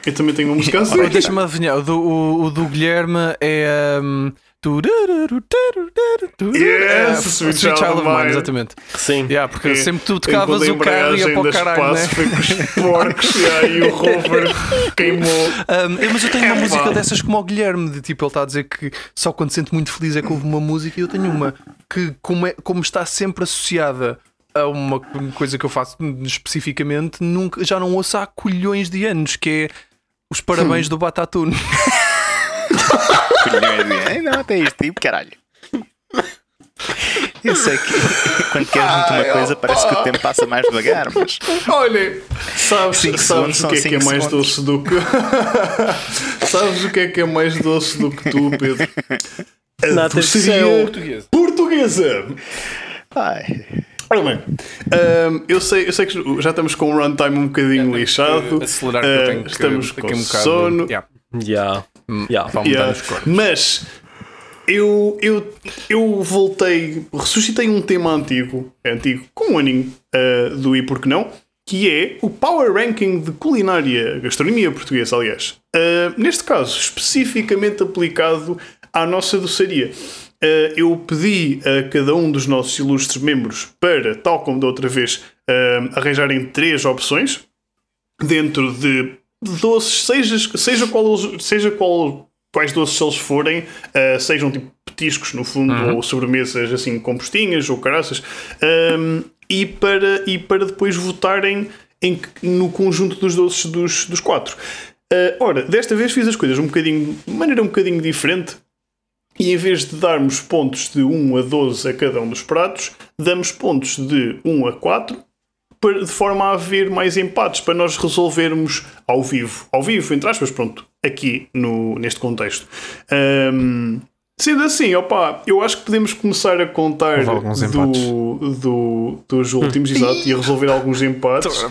Eu também tenho uma música <laughs> assim. Deixa-me adivinhar, o do, o, o do Guilherme é. Um, Yes, Sweet, Sweet Child, of Mine, exatamente. Sim. Yeah, porque e, sempre tu tocavas o carro e ia para o caralho, né? Foi com os porcos yeah, e o <laughs> rover queimou. Um, mas eu tenho uma é, música dessas como o Guilherme, de tipo, ele está a dizer que só quando se sente muito feliz é que houve uma música e eu tenho uma que, como, é, como está sempre associada a uma coisa que eu faço especificamente, nunca, já não ouço há colhões de anos, que é os parabéns hum. do Batatune. <laughs> Colhões Não, até este tipo, caralho. Eu sei que quando queres muito uma coisa parece que o tempo passa mais devagar, mas. Olha, sabes, sabes o que é que é mais doce do que. <laughs> sabes o que é que é mais doce do que tu, Pedro? A portuguesa. Portuguesa! Ai. Ora bem, um, eu, sei, eu sei que já estamos com um runtime um bocadinho é, lixado. Acelerar uh, tenho estamos que, com um sono. Yeah. Yeah. Yeah. Yeah. Mas eu, eu, eu voltei, ressuscitei um tema antigo, antigo, com um aninho uh, do E Porque Não, que é o Power Ranking de Culinária, gastronomia portuguesa, aliás. Uh, neste caso, especificamente aplicado à nossa doçaria. Uh, eu pedi a cada um dos nossos ilustres membros para, tal como da outra vez, arranjarem três opções dentro de doces, seja, seja, qual, seja qual, quais doces eles forem, uh, sejam tipo petiscos no fundo, uhum. ou sobremesas assim compostinhas ou caraças, um, e, para, e para depois votarem em, no conjunto dos doces dos, dos quatro. Uh, ora, desta vez fiz as coisas um bocadinho, de maneira um bocadinho diferente. E em vez de darmos pontos de 1 a 12 a cada um dos pratos, damos pontos de 1 a 4 de forma a haver mais empates para nós resolvermos ao vivo. Ao vivo, entre aspas, pronto, aqui no, neste contexto. Um, sendo assim, opa, eu acho que podemos começar a contar do, do, dos últimos, exato, e a resolver alguns empates. Uh,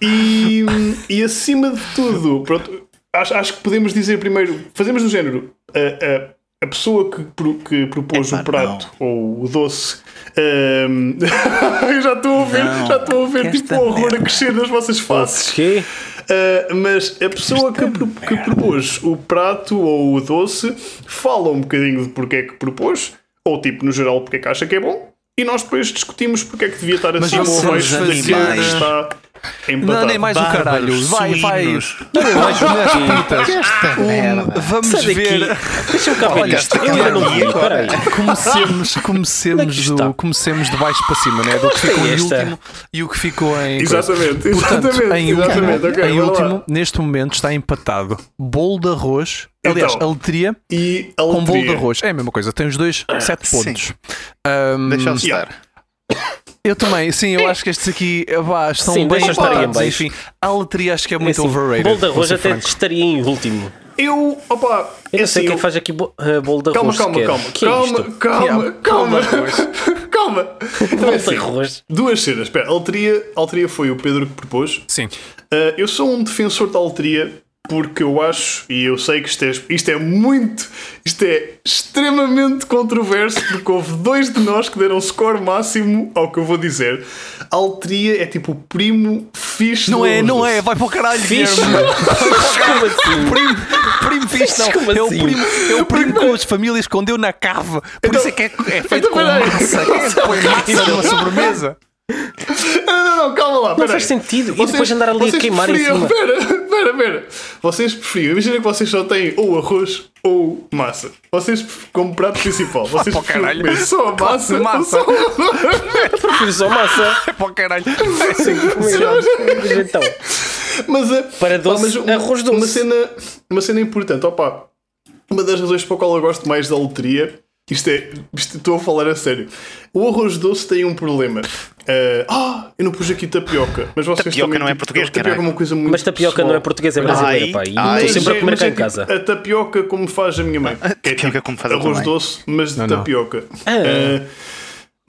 e, e acima de tudo, pronto, acho, acho que podemos dizer primeiro, fazemos do género. Uh, uh, a pessoa que, que propôs o prato não. ou o doce. Um, <laughs> eu já estou a ver, não, já estou a ver tipo o horror a crescer nas vossas faces. Uh, mas a pessoa que, que, propôs o prato ou o doce fala um bocadinho de porque é que propôs, ou tipo, no geral, porque é que acha que é bom, e nós depois discutimos porque é que devia estar assim ou abaixo daquilo que está. Empatado. Não, nem mais Bárbaros, o caralho. Vai, vai. Não, mais mulheres putas. Um, vamos ver. Deixa-me cá isto. Eu ainda não vi. Peraí. Comecemos, comecemos, é do, comecemos de baixo para cima, né? Do que ficou em último e o que ficou em. Exatamente. Portanto, exatamente, em último, okay, em último neste momento está empatado bolo de arroz. Aliás, então, aletria e com bolo de arroz. É a mesma coisa. Tem os dois, sete pontos. Um, Deixa-me estar. <coughs> Eu também, sim, eu acho que estes aqui pá, estão sim, bem empatados. Enfim, a letria acho que é muito é assim, overrated. Bolo de arroz até estaria em último. Eu, opa, eu não sei assim, quem eu... faz aqui bolo de arroz. Calma, calma, calma, que calma, calma, calma, <laughs> calma, calma. Então é Volta assim, arroz. duas cenas. Espera, a alteria, a alteria foi o Pedro que propôs. Sim. Uh, eu sou um defensor da alteria porque eu acho, e eu sei que isto é, isto é muito, isto é extremamente controverso, porque houve dois de nós que deram score máximo ao que eu vou dizer. A alteria é tipo o primo fixe Não é, não é, vai para o caralho, Fixe. <laughs> Como assim? <laughs> Primo, primo fixe, não. Como é, o primo, é o primo com as famílias que escondeu na cave. Por Então- isso é que é, é feito com massa. É que põe massa numa sobremesa? Não, não, não, calma lá. Não faz aí. sentido. E depois andar ali a queimar em cima. Pera, pera, pera. Vocês preferiam, imagina que vocês só têm ou arroz ou massa. Vocês, como prato principal, vocês preferiam comer só a massa, Massa. ou só? <laughs> Eu prefiro só massa. <laughs> É para o caralho. Mas então, Mas, eh, Para doce, pá, mas arroz doce. Uma cena, uma cena importante, opa, uma das razões para qual eu gosto mais da loteria, isto é, isto, estou a falar a sério. O arroz doce tem um problema. Eh, ah, eu não pus aqui tapioca. Mas vocês Tapioca também, não é tipo, português, tapioca é uma coisa muito mas tapioca pessoal. não é portuguesa, é brasileira, Ai, pá. E ai, estou sempre a comer é- cá em casa. A tapioca como faz a minha mãe. Que é tapioca tipo como faz a arroz mãe. doce, mas de Não, não. tapioca. Ah. Eh,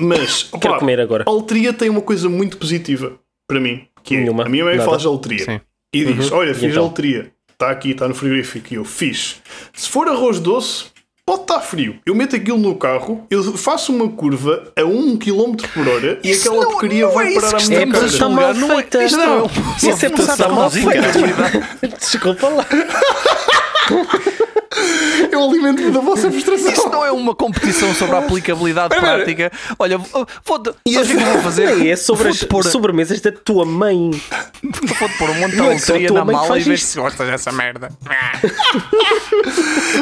mas, <laughs> Quero opá, comer agora. a letria tem uma coisa muito positiva para mim. Que é, Nenhuma. a minha mãe Nada. faz a letria. Sim. E diz: Olha, fiz então? a letria. Está aqui, está no frigorífico. E eu fiz. Se for arroz doce, pode estar frio. Eu meto aquilo no carro, eu faço uma curva a 1 km por hora e Isso aquela não- porcaria não vai é isso parar à que minha cara. a está mal não é- feita. isto não é um- Isso é está Sabe mal feita. <laughs> Desculpa lá. <laughs> Eu alimento-me da vossa frustração. Isso não é uma competição sobre a aplicabilidade prática. Olha, vou- vou-te. Sabes o que eu vou fazer? É sobre as pôr, sobremesas da tua mãe. <laughs> vou-te pôr um monte de é só a loteria tua na mala e ver isto. se gostas dessa merda. <laughs>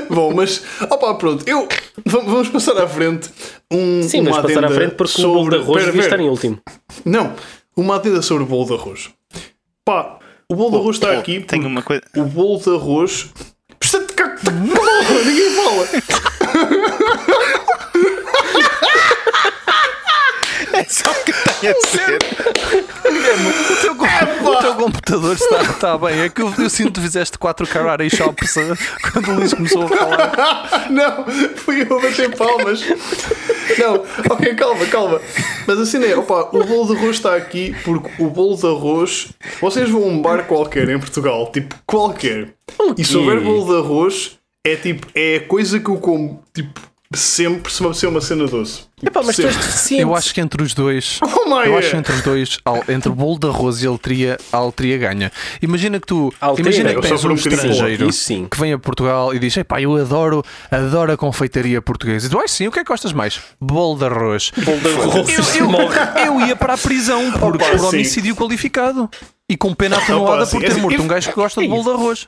Bom, mas opa, pronto, eu va- vamos passar à frente. Um, Sim, uma mas passar à frente porque o bolo sobre... de arroz devia estar em último. Não, uma adenda sobre o bolo de arroz. Pá, o bolo de arroz está aqui. Tenho uma coisa. O bolo de arroz. Precisa de cá. Porra, Ninguém fala. É só que tem a O teu, com- o teu computador está, está bem. É que eu, eu sinto que fizeste 4 karate shops eh, quando o Luís começou a falar. <laughs> Não, fui eu a bater palmas. Não, ok, calma, calma. Mas assim é, opa, o bolo de arroz está aqui porque o bolo de arroz. Vocês vão a um bar qualquer em Portugal, tipo, qualquer. E se houver bolo de arroz, é tipo, é a coisa que eu como, tipo, sempre se uma, se é uma cena doce. Epá, mas tu és deficiente. Eu acho que entre os dois. <laughs> Oh, Eu yeah. acho que entre os dois, entre o bolo de arroz e a letria, a letria ganha. Imagina que tu. A letria imagina que tens um um estrangeiro sim. que vem a Portugal e diz: Epá, eu adoro, adoro a confeitaria portuguesa. E tu, ai sim, o que é que gostas mais? Bolo de arroz. Bolo de arroz. Eu, <laughs> Morre. eu, eu ia para a prisão por, Opa, por sim. homicídio qualificado. E com pena atenuada por ter Assim, morto um gajo que gosta de bolo de arroz.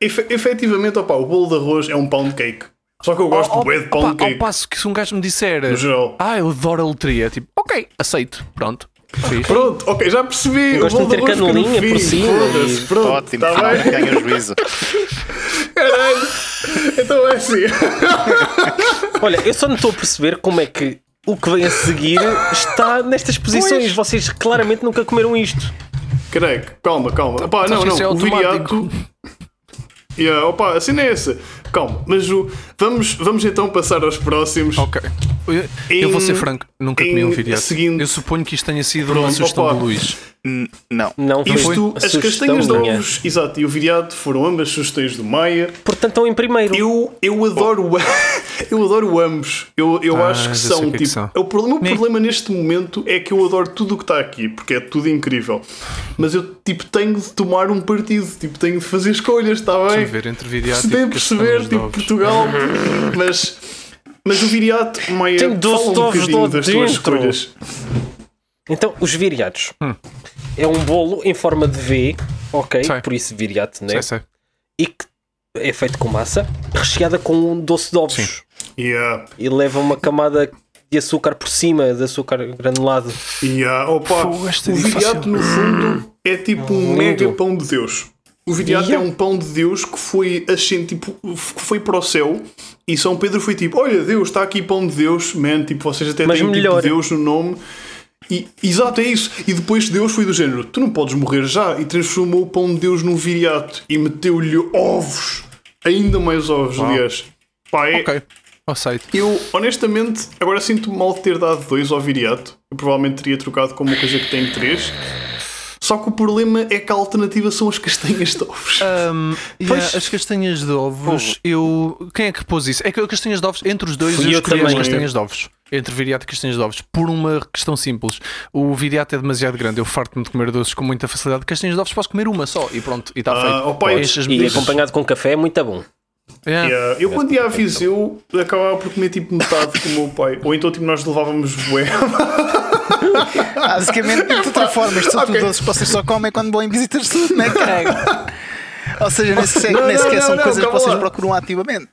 Efe- efetivamente, opa, o bolo de arroz é um pound cake. Só que eu gosto Ao- bué de pound ao passo que se um gajo me disser No geral. Ah, eu adoro a letria, tipo, ok, aceito, pronto. Fiz. Pronto, ok, já percebi. Gosto o bolo de ter canelinha por cima e- Pronto, Ótimo, finalmente bem. ganha o juízo. <laughs> Caralho. Então é assim. <laughs> Olha, eu só não estou a perceber como é que o que vem a seguir está nestas posições. Vocês claramente nunca comeram isto. Caralho, calma, calma. Opa, não, que isso não. é o automático. viriato. Yeah, opa, assim não é essa. Calma, mas o... vamos, vamos então passar aos próximos. Ok. Eu, eu vou Em- ser franco, nunca comi em um viriato. seguinte- Eu suponho que isto tenha sido uma Pronto, sugestão opa. do Luís. Não. Não foi Isto, a as sugestão castanhas de ovos, exato, e o viriato foram ambas sugestões do Maia. Portanto, estão em primeiro. Eu, eu adoro <laughs> eu adoro ambos. Eu, eu Ah, acho que já sei são o que é que tipo. são. O problema, o Nem- problema neste momento é que eu adoro tudo o que está aqui, porque é tudo incrível. Mas eu tipo tenho de tomar um partido, tipo, tenho de fazer escolhas, está Deixa bem? eu ver entre viriato Se e perceber, castanhas de tipo, ovos. Portugal. <laughs> mas, mas o viriato, Maia, Tem doce fala de um bocadinho das tuas escolhas. Então, os viriatos. Hum. É um bolo em forma de V, ok? Sei. Por isso viriato, né? Sei, sei. E que é feito com massa, recheada com um doce de ovos. Sim. Yeah, E leva uma camada de açúcar por cima, de açúcar granulado. yeah. Opa, Fogo, esta é o viriato no fundo é tipo um mega pão de Deus. O viriato é um pão de Deus que foi assim, tipo, que foi para o céu e São Pedro foi tipo: Olha, Deus, está aqui pão de Deus, man. Tipo, vocês até Mas têm melhor. tipo Deus no nome. E, exato, é isso. E depois Deus foi do género: Tu não podes morrer já. E transformou o pão de Deus num viriato e meteu-lhe ovos, ainda mais ovos, aliás. Pá, é, Ok. ao site. Eu, honestamente, agora sinto-me mal de ter dado dois ao viriato. Eu provavelmente teria trocado com uma coisa que tem três. Só que o problema é que a alternativa são as castanhas de ovos. <laughs> Um, yeah, as castanhas de ovos, eu. Quem é que pôs isso? É que as castanhas de ovos, entre os dois, Fui eu eu escolhi as castanhas de ovos. Entre viriato e castanhas de ovos, por uma questão simples. O viriato é demasiado grande, eu farto-me de comer doces com muita facilidade. Castanhas de ovos posso comer uma só e pronto, e está Ah, feito. Enche as E acompanhado com café é muito bom. Yeah. Yeah, Eu quando ia a Viseu acabava por comer tipo metade com o meu pai. Ou então tipo, nós levávamos bué. <laughs> Basicamente, de outra forma, isto são doces que vocês só comem quando vão em visitas de saúde, não é, caralho? <laughs> Ou seja, nem sequer, Não, nem não, sequer não, são não, coisas que vocês lá. procuram ativamente.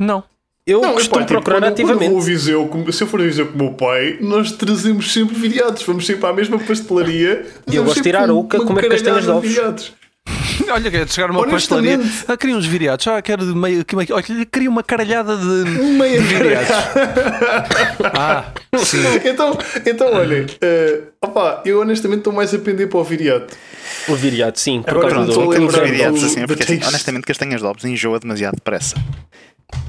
Não. Eu Não, costumo epá, tipo, procurar quando- Quando eu ativamente. Viseu, se eu for a Viseu com o meu pai, nós trazemos sempre viriatos. Vamos sempre à mesma pastelaria. Eu gosto de ir à Arouca comer castanhas de ovos. Viriatos. <laughs> Olha, quer chegar uma pastelaria. Ah, queria uns viriatos. Ah, quero meio. que meio- Olha, queria uma caralhada de. Meia viriatos. <laughs> ah, sim. então, então, olha, eh, opá, eu honestamente estou mais a pender para o viriato. O viriato, sim, por Agora causa não do. estou a Aqueles lembrar viriatos assim, do porque assim, honestamente, castanhas de ovos enjoa demasiado depressa.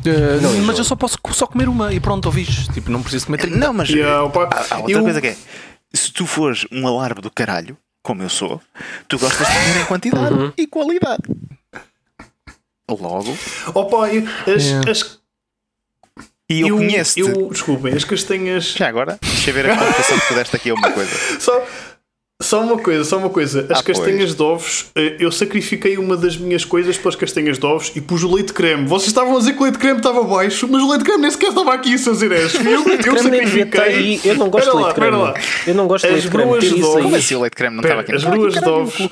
Uh, mas eu só posso só comer uma e pronto, ouviste? Tipo, não preciso comer 30. Não, mas Yeah, opá, há, há outra eu- coisa que é: se tu fores um alarme do caralho, como eu sou, tu gostas de comer em quantidade Uhum. e qualidade. Logo, Opa, eu- as, Yeah. as, e eu, conheço-te. eu, desculpem, as castanhas. Já agora, deixa eu ver a colocação que tu deste aqui a uma coisa. <laughs> Só, só uma coisa, só uma coisa. As Ah, pois. castanhas de ovos, eh, eu sacrifiquei uma das minhas coisas pelas castanhas de ovos e pus o leite creme. Vocês estavam a dizer que o leite creme estava baixo, mas o leite creme nem sequer estava aqui, seus herés. Eu, eu sacrifiquei. aí. Eu não gosto Espera de lá, leite creme. espera lá. Eu não gosto de As leite creme. bruas de ovos-. Como assim o leite creme não estava aqui? as bruas de ovos-.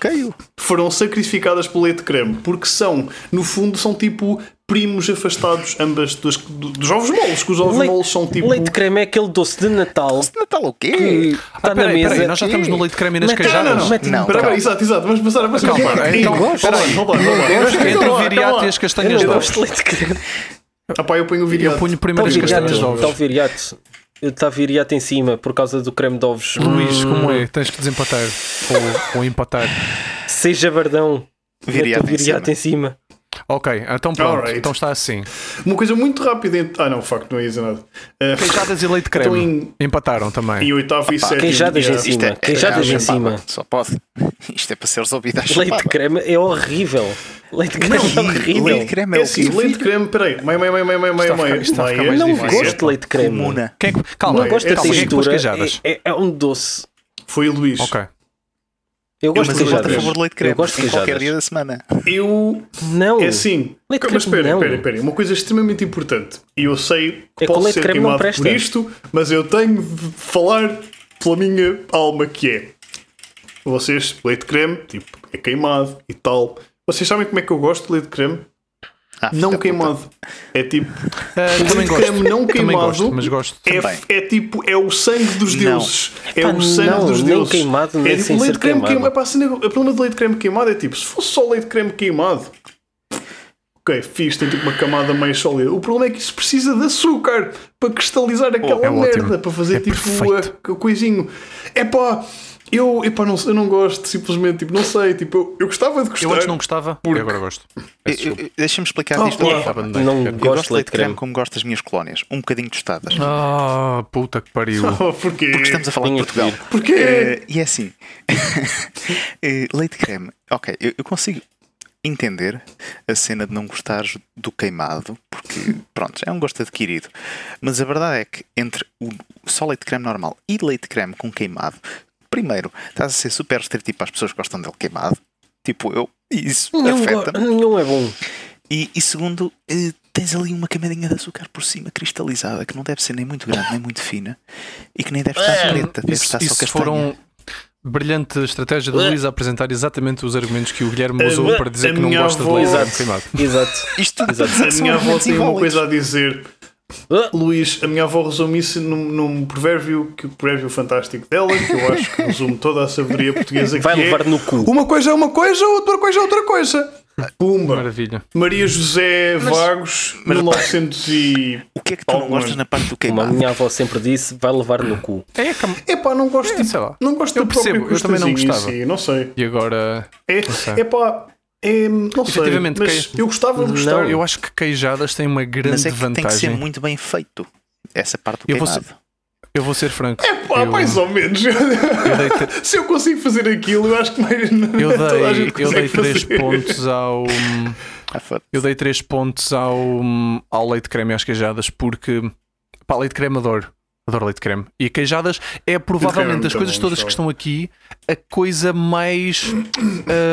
Foram sacrificadas pelo leite creme porque são, no fundo, são tipo primos afastados, ambas dos, dos ovos moles, que os ovos Leite- moles são tipo. Leite creme é aquele doce de Natal Natal o quê? que Ah, está na peraí, mesa. peraí, nós já estamos no leite creme e nas cajadas. não, não, Não, exato, exato, vamos passar a passar. Calma, então, peraí. Entre o viriato e as castanhas Eu de ovos. gosto de leite creme. Ah pá, eu ponho o Eu viriato. ponho Está primeiro as castanhas de viriato. Está o ovos. viriato. Está viriato em cima por causa do creme de ovos. Luís, como é? Tens que desempatar ou, empatar. Seja verdão. Viriato em cima. Ok, então pronto. Alright. Então está assim. Uma coisa muito rápida. ent- Ah, não, fuck, não ia dizer nada. Uh, Queijadas e leite creme. Então em- Empataram também. em oitavo e sétimo. queijadas em cima. É, Queijadas é, em cima. Só pode. <laughs> Isto é para ser resolvido à Leite chupada. creme é horrível. Leite creme é horrível. Leite creme É é assim, leite creme, peraí, ficar- meia, isto está a ficar meia. mais Não difícil. gosto de leite creme. Comuna. Quem é que- Calma, Não gosto é da que pôs textura. queijadas? É, é- é um doce. Foi o Luís. Ok. Eu gosto Mas de eu voto a queijadas. favor de leite creme Eu gosto de em qualquer queijadas. dia da semana. Eu. Não. É assim. Leite mas creme espera, não. espera, espera. Uma coisa extremamente importante. E eu sei que É que o posso leite ser creme não queimado presta. por isto, mas eu tenho de falar pela minha alma que é. Vocês, leite creme, tipo, é queimado e tal. Vocês sabem como é que eu gosto de leite creme? Ah, Não queimado. É tipo. O também leite gosto. creme não Também queimado gosto, mas gosto. é, é tipo, é o sangue dos Não. deuses. É Epá, o sangue não, dos nem deuses. queimado, nem é tipo, sem leite creme queimado. queimado. Epá, a cena- o problema do leite creme queimado é tipo, se fosse só leite creme queimado, ok, fiz, tem tipo uma camada mais sólida. O problema é que isso precisa de açúcar para cristalizar aquela é merda, ótimo. para fazer É tipo perfeito. a, a coisinho. Epá, eu, epá, não, eu não gosto, simplesmente, tipo, não sei, tipo, eu, eu gostava de gostar. Eu antes não gostava Porque- e agora gosto. Eu- eu-. Deixa-me explicar Oh, isto. Eu Abandonei. Não gosto gosto de leite creme como gosto das minhas colónias. Um bocadinho tostadas. Ah, puta que pariu. <laughs> Oh, porquê? Porque estamos a falar de Tinha Portugal. Porquê? Eh, e é assim: <laughs> Eh, leite creme. Ok, eu, eu consigo entender a cena de não gostares do queimado, porque pronto, é um gosto adquirido. Mas a verdade é que entre o só leite creme normal e leite creme com queimado, primeiro, estás a ser super restritivo para as pessoas que gostam dele queimado. Tipo eu, e isso Nenhum, afeta. go- nenhum é bom. E, e segundo, eh, tens ali uma camadinha de açúcar por cima cristalizada que não deve ser nem muito grande nem muito fina e que nem deve estar preta, deve Isso, estar só castanha. foram brilhante estratégia do Luís a apresentar exatamente os argumentos que o Guilherme usou para dizer a que não gosta de avó- leite Exato. queimado. Exato. Isto Exato. A minha avó tem uma coisa a dizer. Ah, Luís, a minha avó resume isso num, num provérbio, que o provérbio fantástico dela, que eu acho que resume toda a sabedoria portuguesa Vai que levar é, no cu. Uma coisa é uma coisa, outra coisa é outra coisa. Pumba. Maravilha. Maria José Vagos, mas- 1900 e... O que é que tu não gostas na parte do Como a queimado? minha avó sempre disse, vai levar no cu. É, cam- Epá, não gosto, É, sei lá. não gosto Eu percebo, eu também não gostava. si, não sei. E agora. É, sei. epá, É, não sei, Efetivamente, mas que- eu gostava de gostar. Não, eu acho que queijadas têm uma grande Mas é que tem que ser vantagem. muito bem feito. Essa parte do Eu vou queimado. Eu vou ser franco. É pá, eu, mais ou menos. eu te- <laughs> Se eu consigo fazer aquilo, eu acho que mais eu dei, gente eu dei consegue 3 fazer. pontos ao. Ah. Eu dei 3 pontos ao, ao leite creme e às queijadas porque pá, leite creme adoro. Leite creme. E queijadas é provavelmente das coisas bom, todas que estão aqui a coisa mais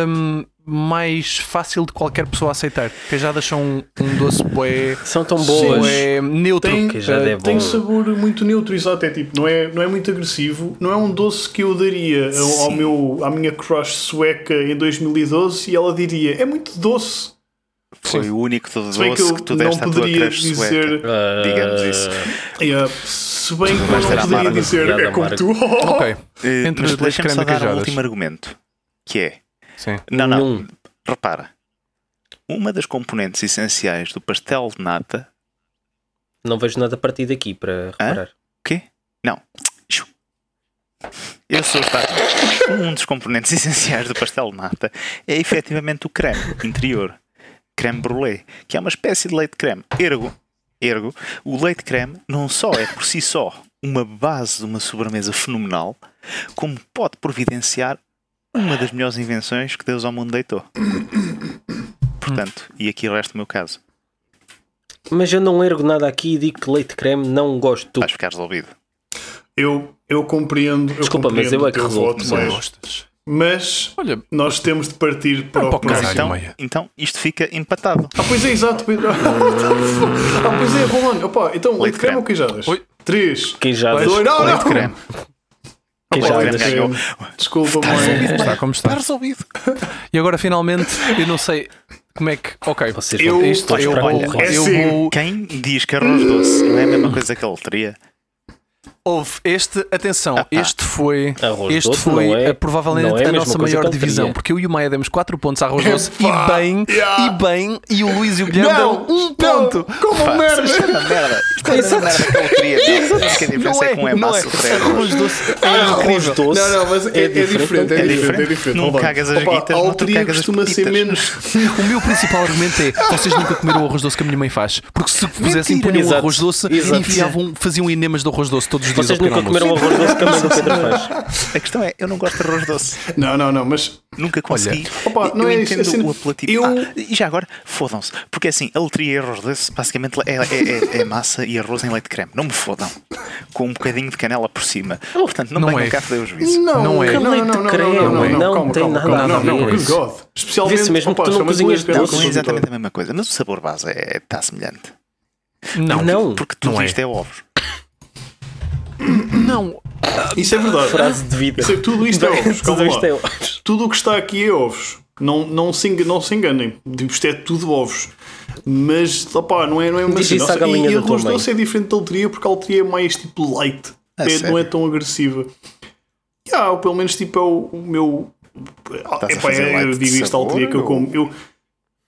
hum, mais fácil de qualquer pessoa aceitar. Queijadas são um, um doce bué, São tão boas. bué neutro. Tem, Queijada eh, é tem bom. sabor muito neutro, exato. É tipo, não é, não é muito agressivo. Não é um doce que eu daria ao, ao Sim. meu, à minha crush sueca em 2012 e ela diria: é muito doce. Foi o único que doce eu que tu não deste à tua poderia crush dizer. sueca. Digamos isso. Yeah, se bem que ter não a poderia dizer: é como tu. Ok, <laughs> Entre Mas deixa-me só dar um último argumento. Que é... sim. Não, não. Repara. Uma das componentes essenciais do pastel de nata... Não vejo nada a partir daqui para reparar. O quê? Não. Eu sou. Um dos componentes <laughs> essenciais do pastel de nata é efetivamente o creme interior. Creme brulee, que é uma espécie de leite creme. Ergo, ergo, o leite creme não só é por si só uma base de uma sobremesa fenomenal, como pode providenciar uma das melhores invenções que Deus ao mundo deitou. Portanto, e aqui resta o meu caso. Mas eu não ergo nada aqui e digo que leite creme não gosto. Vais ficar resolvido. Eu, eu compreendo. Eu Desculpa, mas compreendo eu é que resolvo, voto, mas Não mas, gostas. Mas Olha, nós temos de partir para o para o próximo. Então, meia. então isto fica empatado. Ah, pois é, exato. <laughs> Ah, pois é, Rolando. Opa, então, leite, Leite creme creme. ou queijadas? Oi. Três. Queijadas. Dois. Não, Leite não. creme. Queijadas. Creme. Desculpa, Está mãe. resolvido, está como está. Está resolvido. E agora finalmente, eu não sei como é que. Ok, Vocês Eu- vão isto eu vou, concorrência. É eu assim. vou. Quem diz que arroz doce não é a mesma coisa que a loteria? Houve este, atenção, Ah, este foi, Arroz este doce foi não é- provavelmente não é a a nossa maior que a divisão, loteria. porque eu e o Maia demos 4 pontos a arroz doce e bem, yeah. e bem, e o Luís e o Guilherme Não, deram um ponto. Não, como Pá, merda. <laughs> Isto é uma merda. Isto é uma merda que a loteria. A única diferença é que um é não massa, é arroz. Arroz doce é Arroz doce. Não, não, mas é, é diferente, é diferente, é diferente. diferente. Não Hold on. cagas as guitas, A não tu cagas as costuma ser menos. O meu principal argumento é vocês nunca comeram o arroz doce que a minha mãe faz. Porque se <laughs> pusessem punham um arroz doce e faziam enemas de arroz doce todos os dias Vocês nunca almoço. comeram arroz doce que a mãe do Pedro faz. A questão é, eu não gosto de arroz doce. Não, não, não, mas Nunca consegui. Opa, eu não é isso, entendo assim, o apelativo. eu- Ah, e já agora, fodam-se. Porque assim, a loteria e arroz doce, basicamente é, é- é- é massa e arroz em leite creme. Não me fodam. Com um bocadinho de canela por cima. Portanto, não, Não venham é. cá foder o juízo. Não, Não é. não, não, Leite não, não, creme, não, não, não não, tem nada a não, ver não, isso. God. Especialmente, Vê-se mesmo opa, que tu não cozinhas doce. Não é exatamente a mesma coisa, mas o sabor base é, está semelhante. Não, Não. Porque tudo Não é. isto é ovos. <laughs> não. Isso é verdade. Frase de vida. Isso é- Tudo isto é ovos, calma Tudo isto é ovos. Tudo o que está aqui é ovos. Não, não, se, engan- não se enganem. Isto é tudo ovos. Mas, opá, não é, não é uma Diz à galinha E, e tua arroz doce é diferente da loteria porque a loteria é mais tipo light. A É, não é tão agressiva. Yeah, pelo menos tipo é o, o meu. a Epá, fazer é, eu digo isto à loteria que eu como. Eu,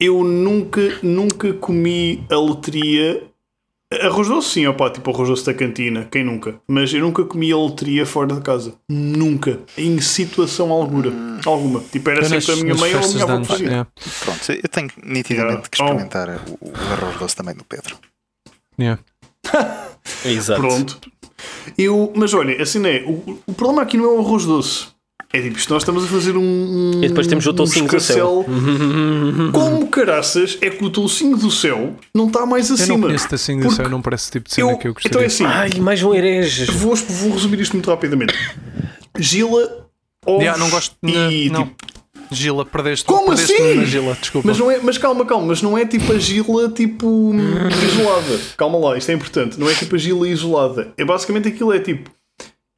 eu nunca, nunca comi a loteria. Arroz doce, sim, opá, tipo arroz doce da cantina, quem nunca? Mas eu nunca comi a loteria fora de casa. Nunca. Em situação alguma. alguma. Tipo, era Eu sempre a minha mãe ou a minha avó fazia. yeah, Pronto, eu tenho nitidamente Yeah. que experimentar o, o arroz doce também do Pedro. yeah. <laughs> Exato. Pronto. Eu, mas olha, assim é. O, o problema aqui não é o arroz doce. É tipo, isto nós estamos a fazer um. E depois temos o um toucinho do céu. <laughs> Como caraças é que o toucinho do céu não está mais Eu não acima? conheço disso, eu não parece o tipo de cena eu- que eu então gostaria. é assim. Ai, mais um herege. Vou, vou resumir isto muito rapidamente. Gila, ovos Yeah, não gosto e de. Não. tipo, Gila, perdeste. Como perdeste assim? na Gila, desculpa. Mas, não é, mas calma, calma, mas não é tipo a gila tipo isolada. Calma lá, isto é importante. Não é tipo a gila isolada. É basicamente aquilo é tipo.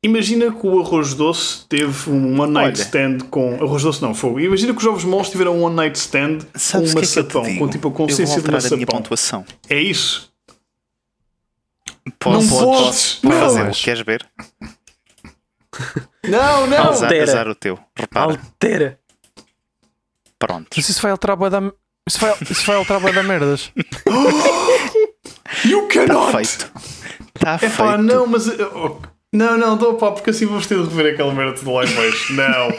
Imagina que o arroz doce teve um one night Olha. stand com. Arroz doce não, fogo. Imagina que os ovos moles tiveram um one night stand com Sabes um é que eu te maçapão. digo? com tipo a consistência de alterar a minha maçapão. pontuação. É isso. Posso, Não podes, posso não. fazê-lo. Queres ver? Não, não! Azar, Altera. azar o teu. Repara. Altera. Pronto. Mas isso vai alterar bué da. Isso vai, isso vai alterar bué da merdas. <laughs> <gasps> <gasps> You Está cannot! feito. Está É feito. pá, não, mas. oh, Não, não, dou pá, porque assim vamos ter de rever aquela merda de live baixo. <laughs> Não.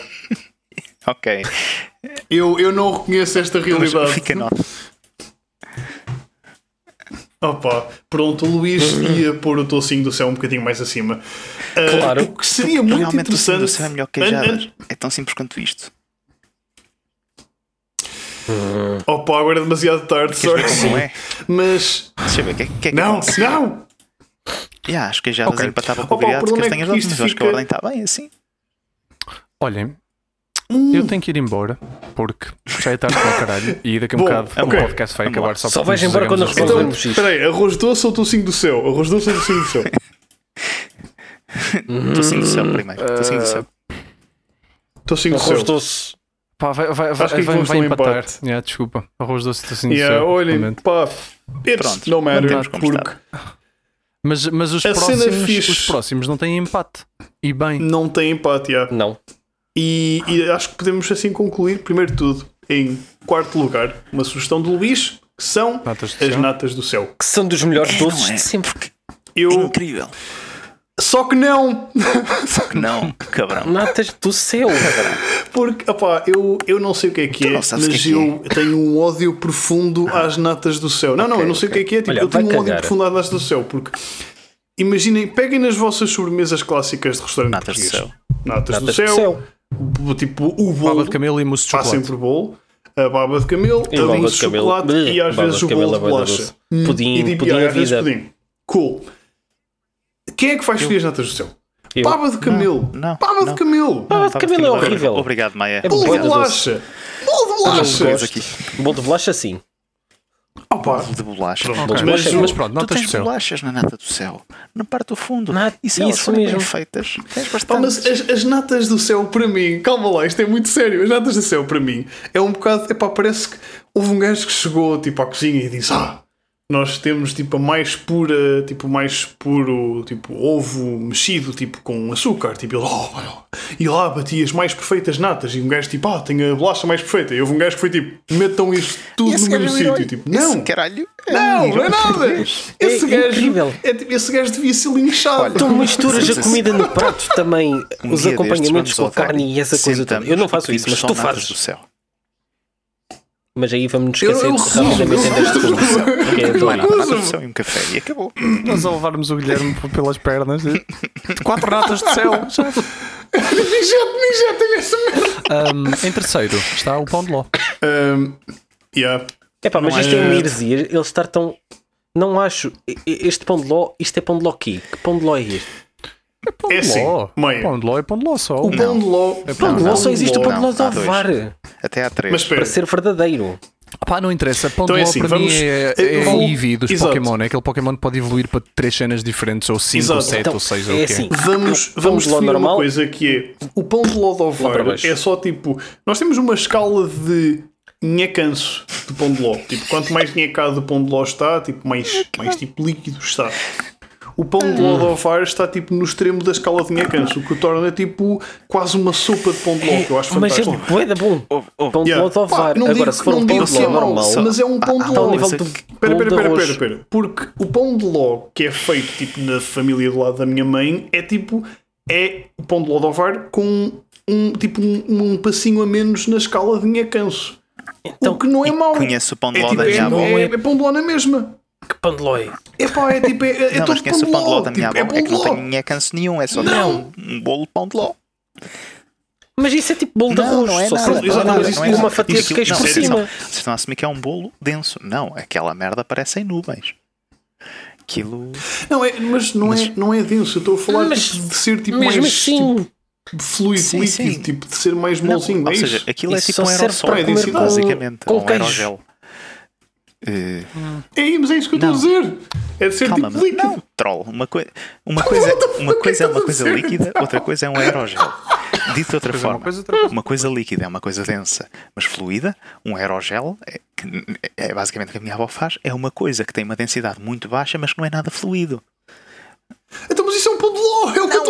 Ok. Eu, eu não reconheço esta realidade. Fica nota. Opa, pronto, o Luís ia pôr o tocinho do céu um bocadinho mais acima. Uh, Claro. O que seria muito Realmente o interessante. do Céu é melhor que É tão simples quanto isto. Opa, agora é demasiado tarde, sorry. como é? Mas. Deixa eu ver, o que é que, é que Não, não! Yeah, as queijadas Ok. empatavam com o Opa, o grelhado de problema é castanhas que doces, isto mas eu acho que fica- a ordem está bem assim. Olhem, Hum. eu tenho que ir embora porque já é tarde para o caralho e daqui a um Bom, bocado ok. o podcast vai Vamos acabar lá. só Só vais embora quando desligamos resolver os Então, isto. espera aí, arroz doce ou tocinho do céu? Arroz doce ou tocinho do céu? <laughs> Estou assim do céu primeiro. Estou assim do céu. Tocinho do Arroz céu. doce. Pá, vai, vai, Acho vai, que vai, vai um empatar. empate. Yeah, desculpa. Arroz doce está assim do Yeah, céu. olhem, pá, it's Pronto, no matter, porque Mas, mas os, A próximos, os próximos não têm empate. E bem, não tem empate, já. Não. E, e acho que podemos assim concluir, primeiro de tudo, em quarto lugar, uma sugestão do Luís, que são Natas as céu. natas do céu. Que são dos melhores É, doces é? de sempre. Eu, Incrível. Só que não, <laughs> Só que não, cabrão. Natas do céu. porque, opá, eu, eu não sei o que é que Tu é, não mas que é que eu tenho um ódio profundo às natas do céu. Não, não, Ok, eu não sei ok. o que é que é, tipo, Olha, eu tenho um ódio profundo às natas do céu, porque imaginem, peguem nas vossas sobremesas clássicas de restaurante Natas do português. céu. Natas, Natas do do céu, céu. o- tipo o baba bolo, de camelo e mousse de chocolate. sempre bolo, a baba de camelo, E a baba linha de de camelo. chocolate e às baba vezes de o bolo é de bolacha. Pudim, e tipo, pudim ah, é às vezes pudim. Cool. Quem é que faz escolher as natas do céu? Eu. Baba de camelo. não, Baba não. de camelo. Baba de camelo é horrível. Obrigado, Maia. É Bolo de bolacha. Bolo de bolacha. Bolo de bolacha, sim. Opa. De bolacha. Pronto, Ok, Mas mas, pronto, Tu notas do tens céu. bolachas na nata do céu, na parte do fundo. Na- se elas isso mesmo. bem feitas, tens mas as, as natas do céu, para mim, calma lá, isto é muito sério. As natas do céu, para mim, é um bocado. Epá, parece que houve um gajo que chegou tipo, à cozinha e disse: Ah, nós temos tipo a mais pura, tipo, o mais puro, tipo, ovo mexido, tipo, com açúcar. Tipo, ele, oh, e lá bati as mais perfeitas natas. E um gajo, tipo, ah, tem a bolacha mais perfeita. E houve um gajo que foi tipo: metam isto tudo Esse no mesmo é herói. sítio. Tipo, Esse não. caralho. é Não, não é nada. Esse É gajo, incrível. é, tipo, esse gajo devia ser linchado. Olha, Tu misturas Mas a comida no prato também, <laughs> Um os acompanhamentos com a carne e essa coisa toda. Eu não faço isso, mas tu fazes. do céu. Mas aí vamos nos Eu- esquecer eu rapidamente eu deste recuso. assunto. Que é. Nata do céu e um café e acabou. Nós a levarmos o Guilherme pelas pernas. e- Quatro natas de céu. Nem já, tenho essa merda. Um, em terceiro está o pão de ló. Um, yeah. Epá, mas Não isto é é- uma heresia. Ele estar tão. Não acho. e- e- Este pão de ló, isto é pão de ló aqui. Que pão de ló é este? Pão É de assim, ló. Pão de ló é pão de ló só. O pão de ló. Pão de ló só existe o pão de ló de Não. Ovar. Até há três. Mas Para ser verdadeiro. Pá, não interessa. Pão Então de é ló assim, para vamos- mim é, é vou- Eevee dos Exato. Pokémon. É aquele Pokémon que pode evoluir para três cenas diferentes, ou cinco, Exato. ou sete, Então, ou seis, é ou o que assim. vamos, Pão vamos de ló definir uma normal. coisa que é o pão de ló de Lá ovar para baixo. é só tipo. Nós temos uma escala de nhecanço de pão de ló. Tipo, quanto mais nhecado o pão de ló está, tipo, mais, mais tipo líquido está. O pão de ló de ovar está tipo no extremo da escala de nhecanço, o que o torna tipo quase uma sopa de pão de ló, que eu acho Mas é fantástico. bué da bom. Pão de ló de ovar. Pá, não Agora, digo- se for não um pão de ló é normal. mas é um pão de ló. é- Espera, espera, de espera, espera. Porque o pão de ló que é feito tipo na família do lado da minha mãe é tipo é o pão de ló de ovar com um tipo um, um passinho a menos na escala de nhecanço. Então, o que não é mau. Conheço o pão de é, ló tipo, da é, minha avó. é, é pão de ló na mesma. Que pão de ló é? É pá, é tipo é, é Não, todo mas conheço o pão de ló da minha tipo, avó. é É que não tem nhecanço nenhum, é só Não. um bolo de pão de ló. Mas isso é tipo bolo de Não, arroz. não é só nada. não, mas isso não é uma fatia de Aquilo- queijo não, por vocês cima. estão- Vocês estão a assumir que é um bolo denso. Não, aquela merda parece em nuvens. Aquilo. Não, é, mas não, É, não é denso. Eu estou a falar Mas tipo, de ser tipo Mesmo mais assim, tipo, fluido, Sim, líquido, sim. tipo de ser mais Não, molzinho. ou é seja, isso. aquilo é tipo um comer com- basicamente. com ou um queijo. aerogel. Eh, É, mas é isso que eu estou a Não. dizer. É de ser calma, tipo mas líquido. não, troll. Uma, coi uma coisa, uma coisa é uma coisa líquida, outra coisa é um aerogel. Dito de outra Coisa é uma forma, coisa, outra coisa. uma coisa líquida é uma coisa densa, mas fluida. Um aerogel, é, que é basicamente o que a minha avó faz, é uma coisa que tem uma densidade muito baixa, mas que não é nada fluido. Então, mas isso é um pão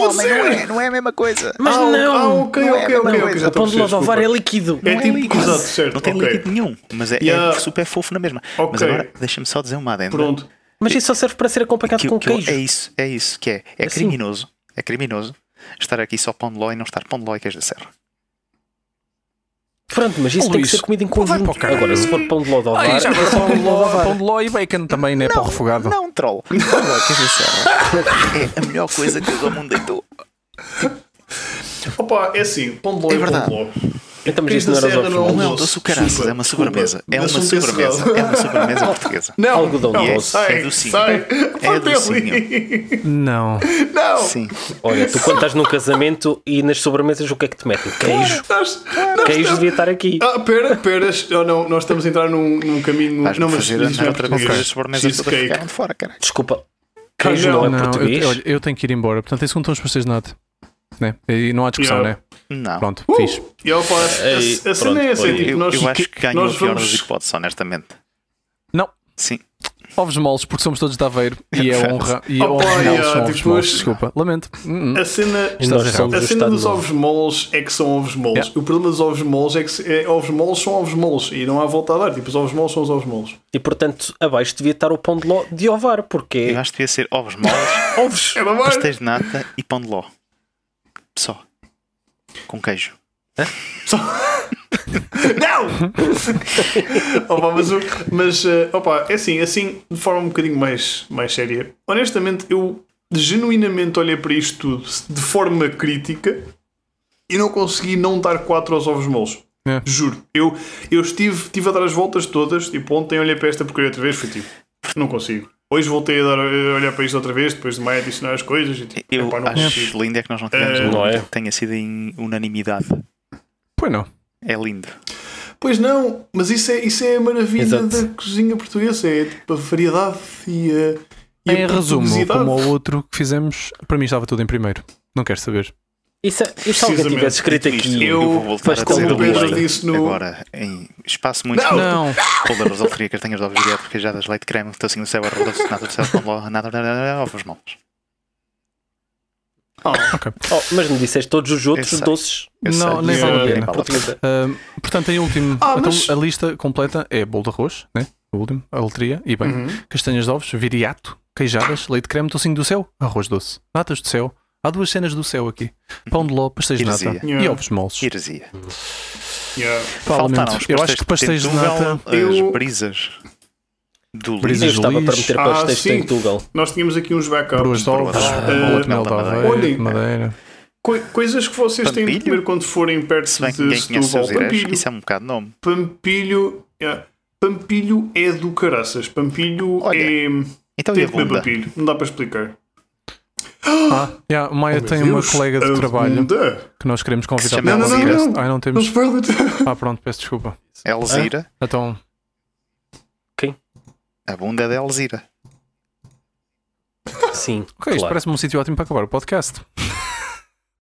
é a não é, não é a mesma coisa. Mas Ah, não. Ah, ok, Não é ok, a mesma ok. ok, coisa. já o pão de a ló de ovar perceber, é líquido. É Não tipo, líquido. exato, certo. Não tem ok. líquido nenhum, mas é, Yeah. é super fofo na mesma. Ok. Mas agora, deixa-me só dizer uma adenda. Pronto. Mas isso só serve para ser acompanhado Que- com que queijo. é isso, é isso que é. É Assim. criminoso. É criminoso estar aqui só pão de ló e não estar pão de ló e queijo da serra. Pronto, mas isso Oh, tem Luís, que ser comida em conjunto. Agora, se for pão de ló de Ai, ovar, já agora só <laughs> pão pão de ló pão de ló e bacon também, não é para o refogado. Não, troll. Olha, quer dizer, é a melhor coisa que o mundo deitou. Opa, é assim, pão de ló É é, pão verdade. de ló. Então, mas Cris isso não era os Serra ovos não moles? Não é um Doce, caraças, é uma sobremesa. desculpa. É uma sobremesa. É uma sobremesa <laughs> portuguesa. Não, Algodão não, doce. Sai, É docinho. sai. É docinho. ali. Não. Não. Sim. Olha, tu quando estás num casamento e nas sobremesas o que é que te metem? Queijo. Nós, nós Queijo estamos- devia estar aqui. Ah, pera, pera, oh, não, nós estamos a entrar num, num caminho. Vais-me não, mas fazer andar é outra vez as sobremesas todas Cheesecake. ficaram de fora, cara. Desculpa. Queijo não. não, é não, português? Eu, olha, eu tenho que ir embora. Portanto, em segundo estão os pastéis de nata. Né? E não há discussão, Yeah. né? Não. Pronto, Uh, fixe. E opa, a, cena pronto, é essa, olha, tipo, Eu, nós, eu acho que ganho a pior vamos- das hipóteses, honestamente. Não. Sim. Ovos moles, porque somos todos de Aveiro e é <laughs> honra. E Opa, ovos moles yeah, são ovos tipo, moles. Desculpa, lamento. Hum, hum. A cena, a o cena dos ovos moles é que são ovos moles. Yeah. O problema dos ovos moles é que é, ovos moles são ovos moles e não há volta a dar. Tipo, os ovos moles são os ovos moles. E portanto, abaixo devia estar o pão de ló de ovar, porque Eu acho que devia ser ovos moles, ovos. <laughs> É mar. pastéis de nata e pão de ló. Só. Com queijo. <laughs> Não! <laughs> opa, mas, mas eh, opa, é assim, assim, de forma um bocadinho mais, mais séria. Honestamente, eu genuinamente olhei para isto tudo de forma crítica e não consegui não dar 4 aos ovos moles. É. Juro. Eu, eu estive, estive a dar as voltas todas. Tipo, ontem olhei para esta porcaria outra vez. Fui tipo, não consigo. Hoje voltei a, dar, a olhar para isto outra vez, depois de mais adicionar as coisas. E, tipo, Eu epá, não acho consigo. lindo é que nós não tivemos Eh, um Não é? que tenha sido em unanimidade. Pois não. É lindo. Pois não, mas isso é, isso é a maravilha Exato. da cozinha portuguesa. É tipo a variedade e a. E Em a resumo, como o outro que fizemos, para mim estava tudo em primeiro. Não quero saber. E se, e se alguém tivesse escrito aqui eu- vou voltar a dizer o Pedro isto disse no- agora em espaço muito Não! Não. Poldeiros, alfaria, castanhas de ovos direto, queijadas, leite, creme, tocinho do céu, arroz, doce, nada do céu, ló, nada, nada, nada, ovos moles. Ah, Oh, mas me disseste todos os outros Eu doces Eu Não, nem eu vale a pena. portanto, em último, Ah, então, mas- a lista completa é bolo de arroz, né? O último, a letria, e bem, uhum. castanhas de ovos, viriato, queijadas, leite creme, tocinho do céu, arroz doce, natas do céu. Há duas cenas do céu aqui: pão de ló, pastéis de nata Heresia. e Yeah. ovos moles. Heresia. Yeah. Faltaram Eu acho que pastéis de Tentugal, nata. Eu- As brisas do Brisas estava para meter Ah, pastéis sim. em Tugal. Nós tínhamos aqui uns backups. Bruas de ovos, Ah, bola de mel de Madeira. de madeira. Co- coisas que vocês têm de Pampilho? comer quando forem perto Se bem que de Setúbal. Pampilho. isso é um bocado nome. Pampilho. yeah. Pampilho é do caraças. Pampilho Olha, é. Então Tem de comer bunda? pampilho. Não dá para explicar. Ah, yeah, o Maia Oh, tem uma Deus, colega de a trabalho que nós queremos convidar Se para o Não, não, não, podcast. não. Ai, não temos. Ah, pronto, peço desculpa. Elzira. Então, A bunda é de Elzira. Sim, ok, isto claro. parece-me um sítio ótimo para acabar o podcast.